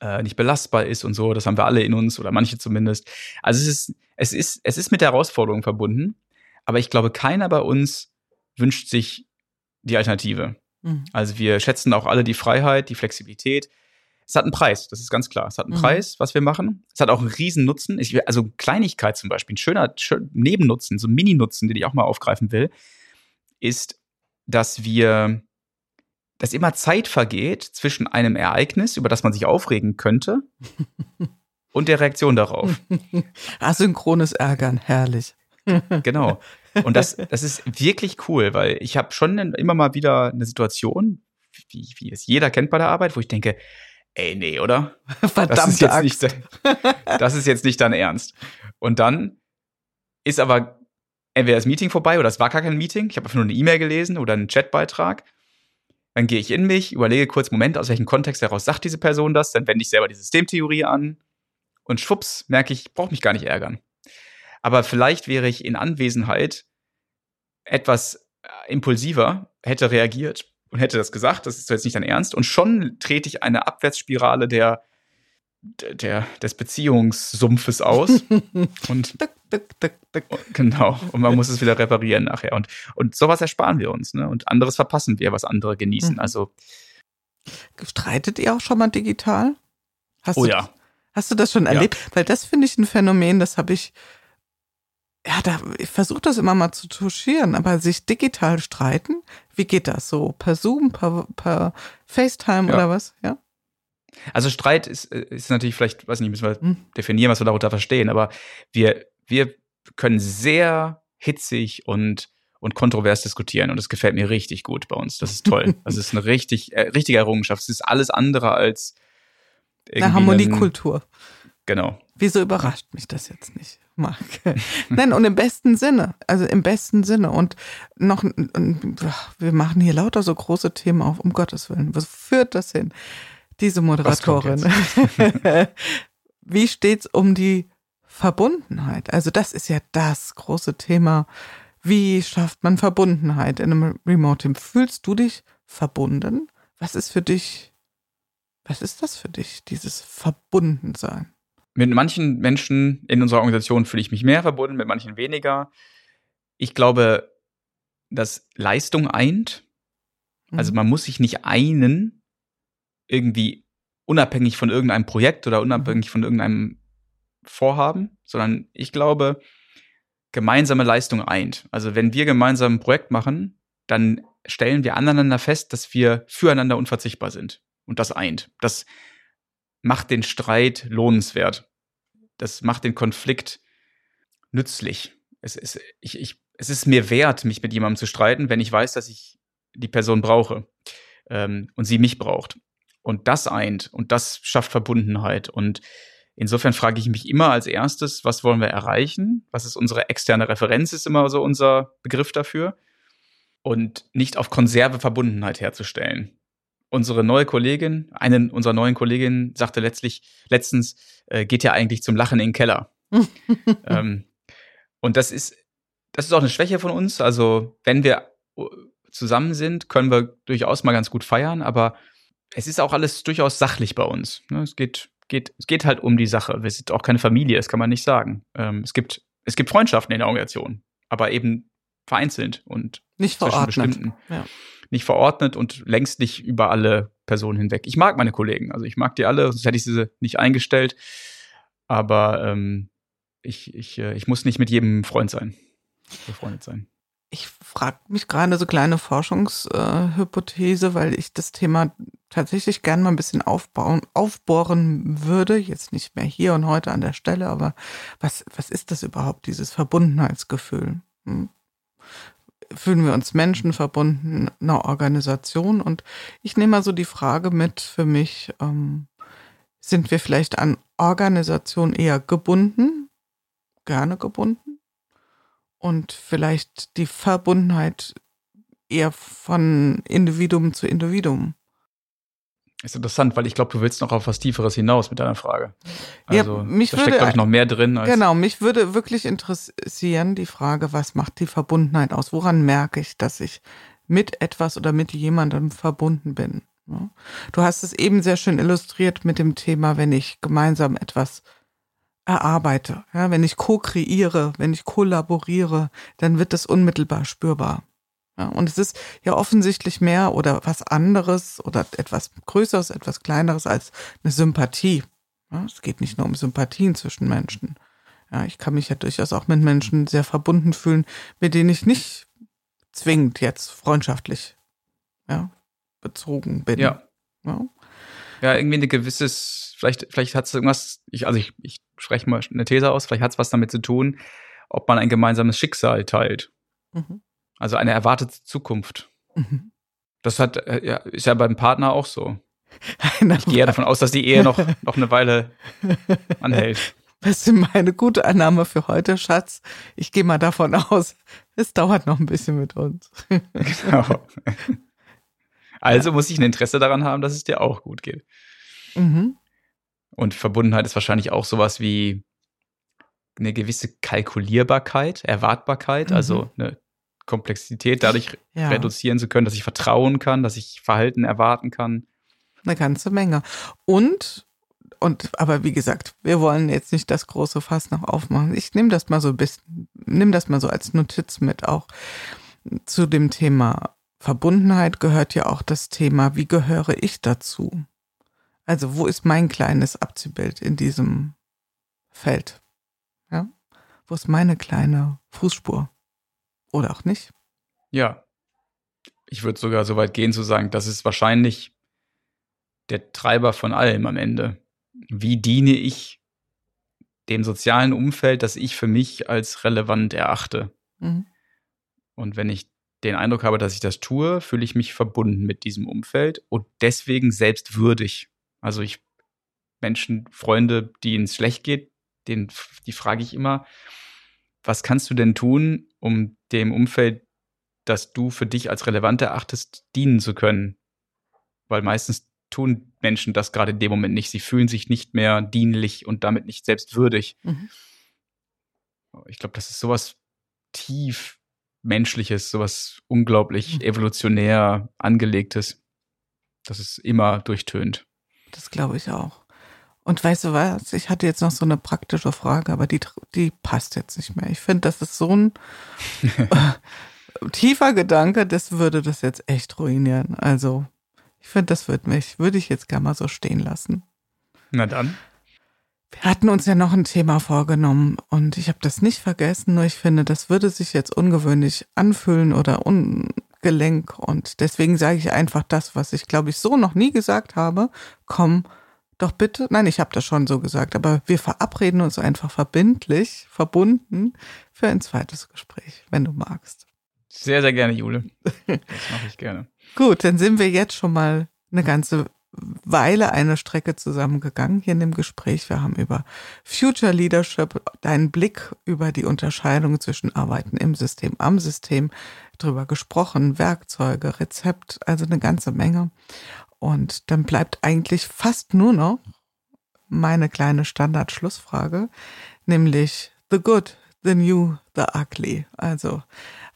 äh, nicht belastbar ist und so. Das haben wir alle in uns oder manche zumindest. Also es ist, es ist, es ist mit der Herausforderung verbunden. Aber ich glaube, keiner bei uns wünscht sich die Alternative. Mhm. Also wir schätzen auch alle die Freiheit, die Flexibilität. Es hat einen Preis, das ist ganz klar. Es hat einen Mhm. Preis, was wir machen. Es hat auch einen riesen Nutzen. Also Kleinigkeit zum Beispiel, ein schöner schön, Nebennutzen, so ein Mini-Nutzen, den ich auch mal aufgreifen will, ist, dass wir, dass immer Zeit vergeht zwischen einem Ereignis, über das man sich aufregen könnte, und der Reaktion darauf. Asynchrones Ärgern, herrlich. Genau. Und das, das ist wirklich cool, weil ich habe schon immer mal wieder eine Situation, wie, wie es jeder kennt bei der Arbeit, wo ich denke, ey, nee, oder? Das ist, jetzt Axt. nicht, das ist jetzt nicht dein Ernst. Und dann ist aber entweder das Meeting vorbei oder es war gar kein Meeting. Ich habe einfach nur eine E-Mail gelesen oder einen Chatbeitrag. Dann gehe ich in mich, überlege kurz, Moment, aus welchem Kontext heraus sagt diese Person das? Dann wende ich selber die Systemtheorie an und schwupps, merke ich, ich brauche mich gar nicht ärgern. Aber vielleicht wäre ich in Anwesenheit etwas äh, impulsiver, hätte reagiert und hätte das gesagt, das ist jetzt nicht dein Ernst. Und schon trete ich eine Abwärtsspirale der, der, des Beziehungssumpfes aus. und Duck, duck, duck, duck. genau, und man muss es wieder reparieren nachher. Und, und sowas ersparen wir uns, ne? Und anderes verpassen wir, was andere genießen. Mhm. Also, Streitet ihr auch schon mal digital? Hast oh du, ja. Hast du das schon Ja. erlebt? Weil das finde ich ein Phänomen, das habe ich, ja, da, ich versuche das immer mal zu touchieren, aber sich digital streiten, wie geht das so? Per Zoom, per, per FaceTime Ja. oder was? Ja. Also Streit ist, ist natürlich vielleicht, weiß nicht, müssen wir Hm. definieren, was wir darunter verstehen, aber wir, wir können sehr hitzig und, und kontrovers diskutieren und das gefällt mir richtig gut bei uns. Das ist toll. Das ist eine richtig, äh, richtige Errungenschaft. Es ist alles andere als Eine Harmoniekultur. Genau. Wieso überrascht mich das jetzt nicht, Marc? Nein, und im besten Sinne, also im besten Sinne. Und noch, ach, wir machen hier lauter so große Themen auf, um Gottes Willen. Was führt das hin? diese Moderatorin. Wie steht's um die Verbundenheit? Also das ist ja das große Thema. Wie schafft man Verbundenheit in einem Remote-Team? Fühlst du dich verbunden? Was ist für dich, was ist das für dich, dieses Verbundensein? Mit manchen Menschen in unserer Organisation fühle ich mich mehr verbunden, mit manchen weniger. Ich glaube, dass Leistung eint. Also mhm. man muss sich nicht einen irgendwie unabhängig von irgendeinem Projekt oder unabhängig von irgendeinem Vorhaben, sondern ich glaube, gemeinsame Leistung eint. Also wenn wir gemeinsam ein Projekt machen, dann stellen wir aneinander fest, dass wir füreinander unverzichtbar sind. Und das eint. Das macht den Streit lohnenswert. Das macht den Konflikt nützlich. Es ist, ich, ich, es ist mir wert, mich mit jemandem zu streiten, wenn ich weiß, dass ich die Person brauche ähm, und sie mich braucht. Und das eint und das schafft Verbundenheit. Und insofern frage ich mich immer als erstes, was wollen wir erreichen? Was ist unsere externe Referenz, ist immer so unser Begriff dafür. Und nicht auf Konserve Verbundenheit herzustellen. Unsere neue Kollegin, eine unserer neuen Kolleginnen sagte letztlich, letztens, äh, geht ja eigentlich zum Lachen in den Keller. ähm, und das ist, das ist auch eine Schwäche von uns. Also, wenn wir äh, zusammen sind, können wir durchaus mal ganz gut feiern, aber es ist auch alles durchaus sachlich bei uns. Ne? Es geht, geht, es geht halt um die Sache. Wir sind auch keine Familie, das kann man nicht sagen. Ähm, es gibt, es gibt Freundschaften in der Organisation, aber eben vereinzelt und nicht verordnet. Ja. Nicht verordnet und längst nicht über alle Personen hinweg. Ich mag meine Kollegen, also ich mag die alle, sonst hätte ich sie nicht eingestellt. Aber ähm, ich, ich, äh, ich muss nicht mit jedem Freund sein, befreundet sein ich frage mich gerade so kleine Forschungshypothese, äh, weil ich das Thema tatsächlich gern mal ein bisschen aufbauen, aufbohren würde. Jetzt nicht mehr hier und heute an der Stelle, aber was, was ist das überhaupt, dieses Verbundenheitsgefühl? Hm? Fühlen wir uns Menschen verbunden, einer Organisation? Und ich nehme mal so die Frage mit für mich, ähm, sind wir vielleicht an Organisation eher gebunden, gerne gebunden? und vielleicht die Verbundenheit eher von Individuum zu Individuum. Ist interessant, weil ich glaube, du willst noch auf was Tieferes hinaus mit deiner Frage. Also, ja, mich da würde, steckt, glaube ich, noch mehr drin. Als genau, mich würde wirklich interessieren, die Frage, was macht die Verbundenheit aus? Woran merke ich, dass ich mit etwas oder mit jemandem verbunden bin? Du hast es eben sehr schön illustriert mit dem Thema, wenn ich gemeinsam etwas erarbeite, ja, wenn ich co-kreiere, wenn ich kollaboriere, dann wird das unmittelbar spürbar. Ja, und es ist ja offensichtlich mehr oder was anderes oder etwas Größeres, etwas Kleineres als eine Sympathie. Ja, es geht nicht nur um Sympathien zwischen Menschen. Ja, ich kann mich ja durchaus auch mit Menschen sehr verbunden fühlen, mit denen ich nicht zwingend jetzt freundschaftlich ja, bezogen bin. Ja. ja. Ja, irgendwie ein gewisses, vielleicht, vielleicht hat es irgendwas, ich, also ich, ich spreche mal eine These aus, vielleicht hat es was damit zu tun, ob man ein gemeinsames Schicksal teilt. Mhm. Also eine erwartete Zukunft. Mhm. Das hat, äh, ja, ist ja beim Partner auch so. ich gehe ja davon aus, dass die Ehe noch, noch eine Weile anhält. Das ist meine gute Annahme für heute, Schatz. Ich gehe mal davon aus, es dauert noch ein bisschen mit uns. genau. Also ja. muss ich ein Interesse daran haben, dass es dir auch gut geht. Mhm. Und Verbundenheit ist wahrscheinlich auch sowas wie eine gewisse Kalkulierbarkeit, Erwartbarkeit, also mhm. also eine Komplexität dadurch ja. reduzieren zu können, dass ich vertrauen kann, dass ich Verhalten erwarten kann. Eine ganze Menge. Und, und, aber wie gesagt, wir wollen jetzt nicht das große Fass noch aufmachen. Ich nehme das mal so ein bisschen, nehme das mal so als Notiz mit auch zu dem Thema Verbundenheit gehört ja auch das Thema, wie gehöre ich dazu? Also wo ist mein kleines Abziehbild in diesem Feld? Ja? Wo ist meine kleine Fußspur? Oder auch nicht? Ja. Ich würde sogar so weit gehen zu sagen, das ist wahrscheinlich der Treiber von allem am Ende. Wie diene ich dem sozialen Umfeld, das ich für mich als relevant erachte? Mhm. Und wenn ich den Eindruck habe, dass ich das tue, fühle ich mich verbunden mit diesem Umfeld und deswegen selbstwürdig. Also ich Menschen, Freunde, denen es schlecht geht, den, die frage ich immer, was kannst du denn tun, um dem Umfeld, das du für dich als relevant erachtest, dienen zu können? Weil meistens tun Menschen das gerade in dem Moment nicht. Sie fühlen sich nicht mehr dienlich und damit nicht selbstwürdig. Mhm. Ich glaube, das ist sowas tief menschliches, sowas unglaublich mhm. evolutionär angelegtes, das es immer durchtönt. Das glaube ich auch. Und weißt du was? Ich hatte jetzt noch so eine praktische Frage, aber die, die passt jetzt nicht mehr. Ich finde, das ist so ein tiefer Gedanke, das würde das jetzt echt ruinieren. Also, ich finde, das würde mich, würde ich jetzt gerne mal so stehen lassen. Na dann. Wir hatten uns ja noch ein Thema vorgenommen und ich habe das nicht vergessen, nur ich finde, das würde sich jetzt ungewöhnlich anfühlen oder ungelenk und deswegen sage ich einfach das, was ich glaube ich so noch nie gesagt habe. Komm, doch bitte, nein, ich habe das schon so gesagt, aber wir verabreden uns einfach verbindlich, verbunden für ein zweites Gespräch, wenn du magst. Sehr, sehr gerne, Jule. Das mache ich gerne. Gut, dann sind wir jetzt schon mal eine ganze Weile eine Strecke zusammengegangen hier in dem Gespräch. Wir haben über Future Leadership, deinen Blick über die Unterscheidung zwischen Arbeiten im System, am System drüber gesprochen, Werkzeuge, Rezept, also eine ganze Menge. Und dann bleibt eigentlich fast nur noch meine kleine Standard-Schlussfrage, nämlich the good, the new, the ugly. Also,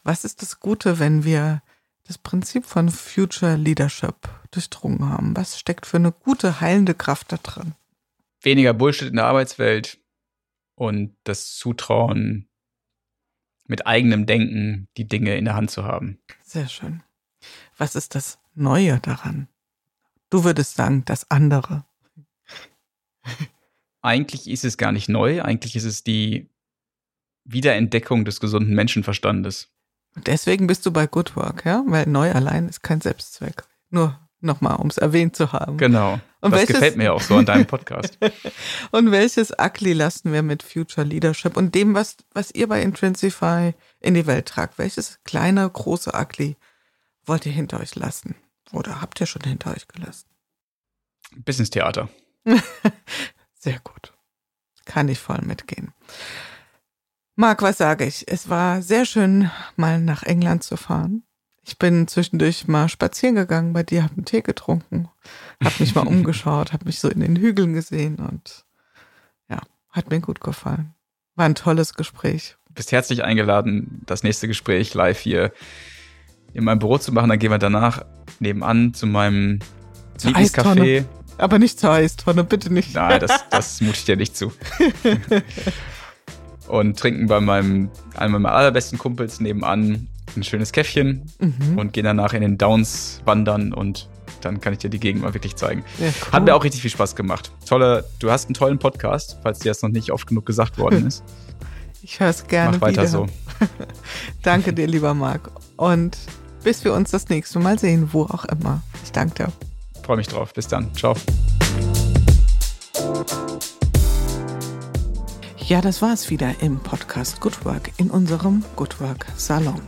was ist das Gute, wenn wir das Prinzip von Future Leadership durchdrungen haben? Was steckt für eine gute, heilende Kraft da drin? Weniger Bullshit in der Arbeitswelt und das Zutrauen, mit eigenem Denken die Dinge in der Hand zu haben. Sehr schön. Was ist das Neue daran? Du würdest sagen, das andere. Eigentlich ist es gar nicht neu, eigentlich ist es die Wiederentdeckung des gesunden Menschenverstandes. Und deswegen bist du bei Good Work, ja? Weil neu allein ist kein Selbstzweck. Nur nochmal, um es erwähnt zu haben. Genau. Und das welches, gefällt mir auch so an deinem Podcast. und welches Ugly lassen wir mit Future Leadership und dem, was, was ihr bei Intrinsify in die Welt tragt? Welches kleine, große Ugly wollt ihr hinter euch lassen? Oder habt ihr schon hinter euch gelassen? Business Theater. Sehr gut. Kann ich voll mitgehen. Marc, was sage ich? Es war sehr schön, mal nach England zu fahren. Ich bin zwischendurch mal spazieren gegangen bei dir, habe einen Tee getrunken, habe mich mal umgeschaut, habe mich so in den Hügeln gesehen und ja, hat mir gut gefallen. War ein tolles Gespräch. Du bist herzlich eingeladen, das nächste Gespräch live hier in meinem Büro zu machen. Dann gehen wir danach nebenan zu meinem Lieblingscafé. Aber nicht zur Eistonne, bitte nicht. Nein, das, das mute ich dir nicht zu. und trinken bei meinem, einem meiner allerbesten Kumpels nebenan ein schönes Käffchen mhm. und gehen danach in den Downs wandern und dann kann ich dir die Gegend mal wirklich zeigen. Ja, cool. Hat mir auch richtig viel Spaß gemacht. Tolle, du hast einen tollen Podcast, falls dir das noch nicht oft genug gesagt worden ist. Ich höre es gerne. Mach weiter wieder. so. Danke dir, lieber Marc. Und bis wir uns das nächste Mal sehen, wo auch immer. Ich danke dir. Freue mich drauf. Bis dann. Ciao. Ja, das war es wieder im Podcast Good Work in unserem Good Work Salon.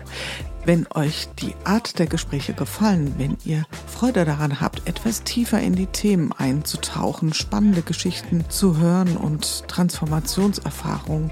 Wenn euch die Art der Gespräche gefallen, wenn ihr Freude daran habt, etwas tiefer in die Themen einzutauchen, spannende Geschichten zu hören und Transformationserfahrungen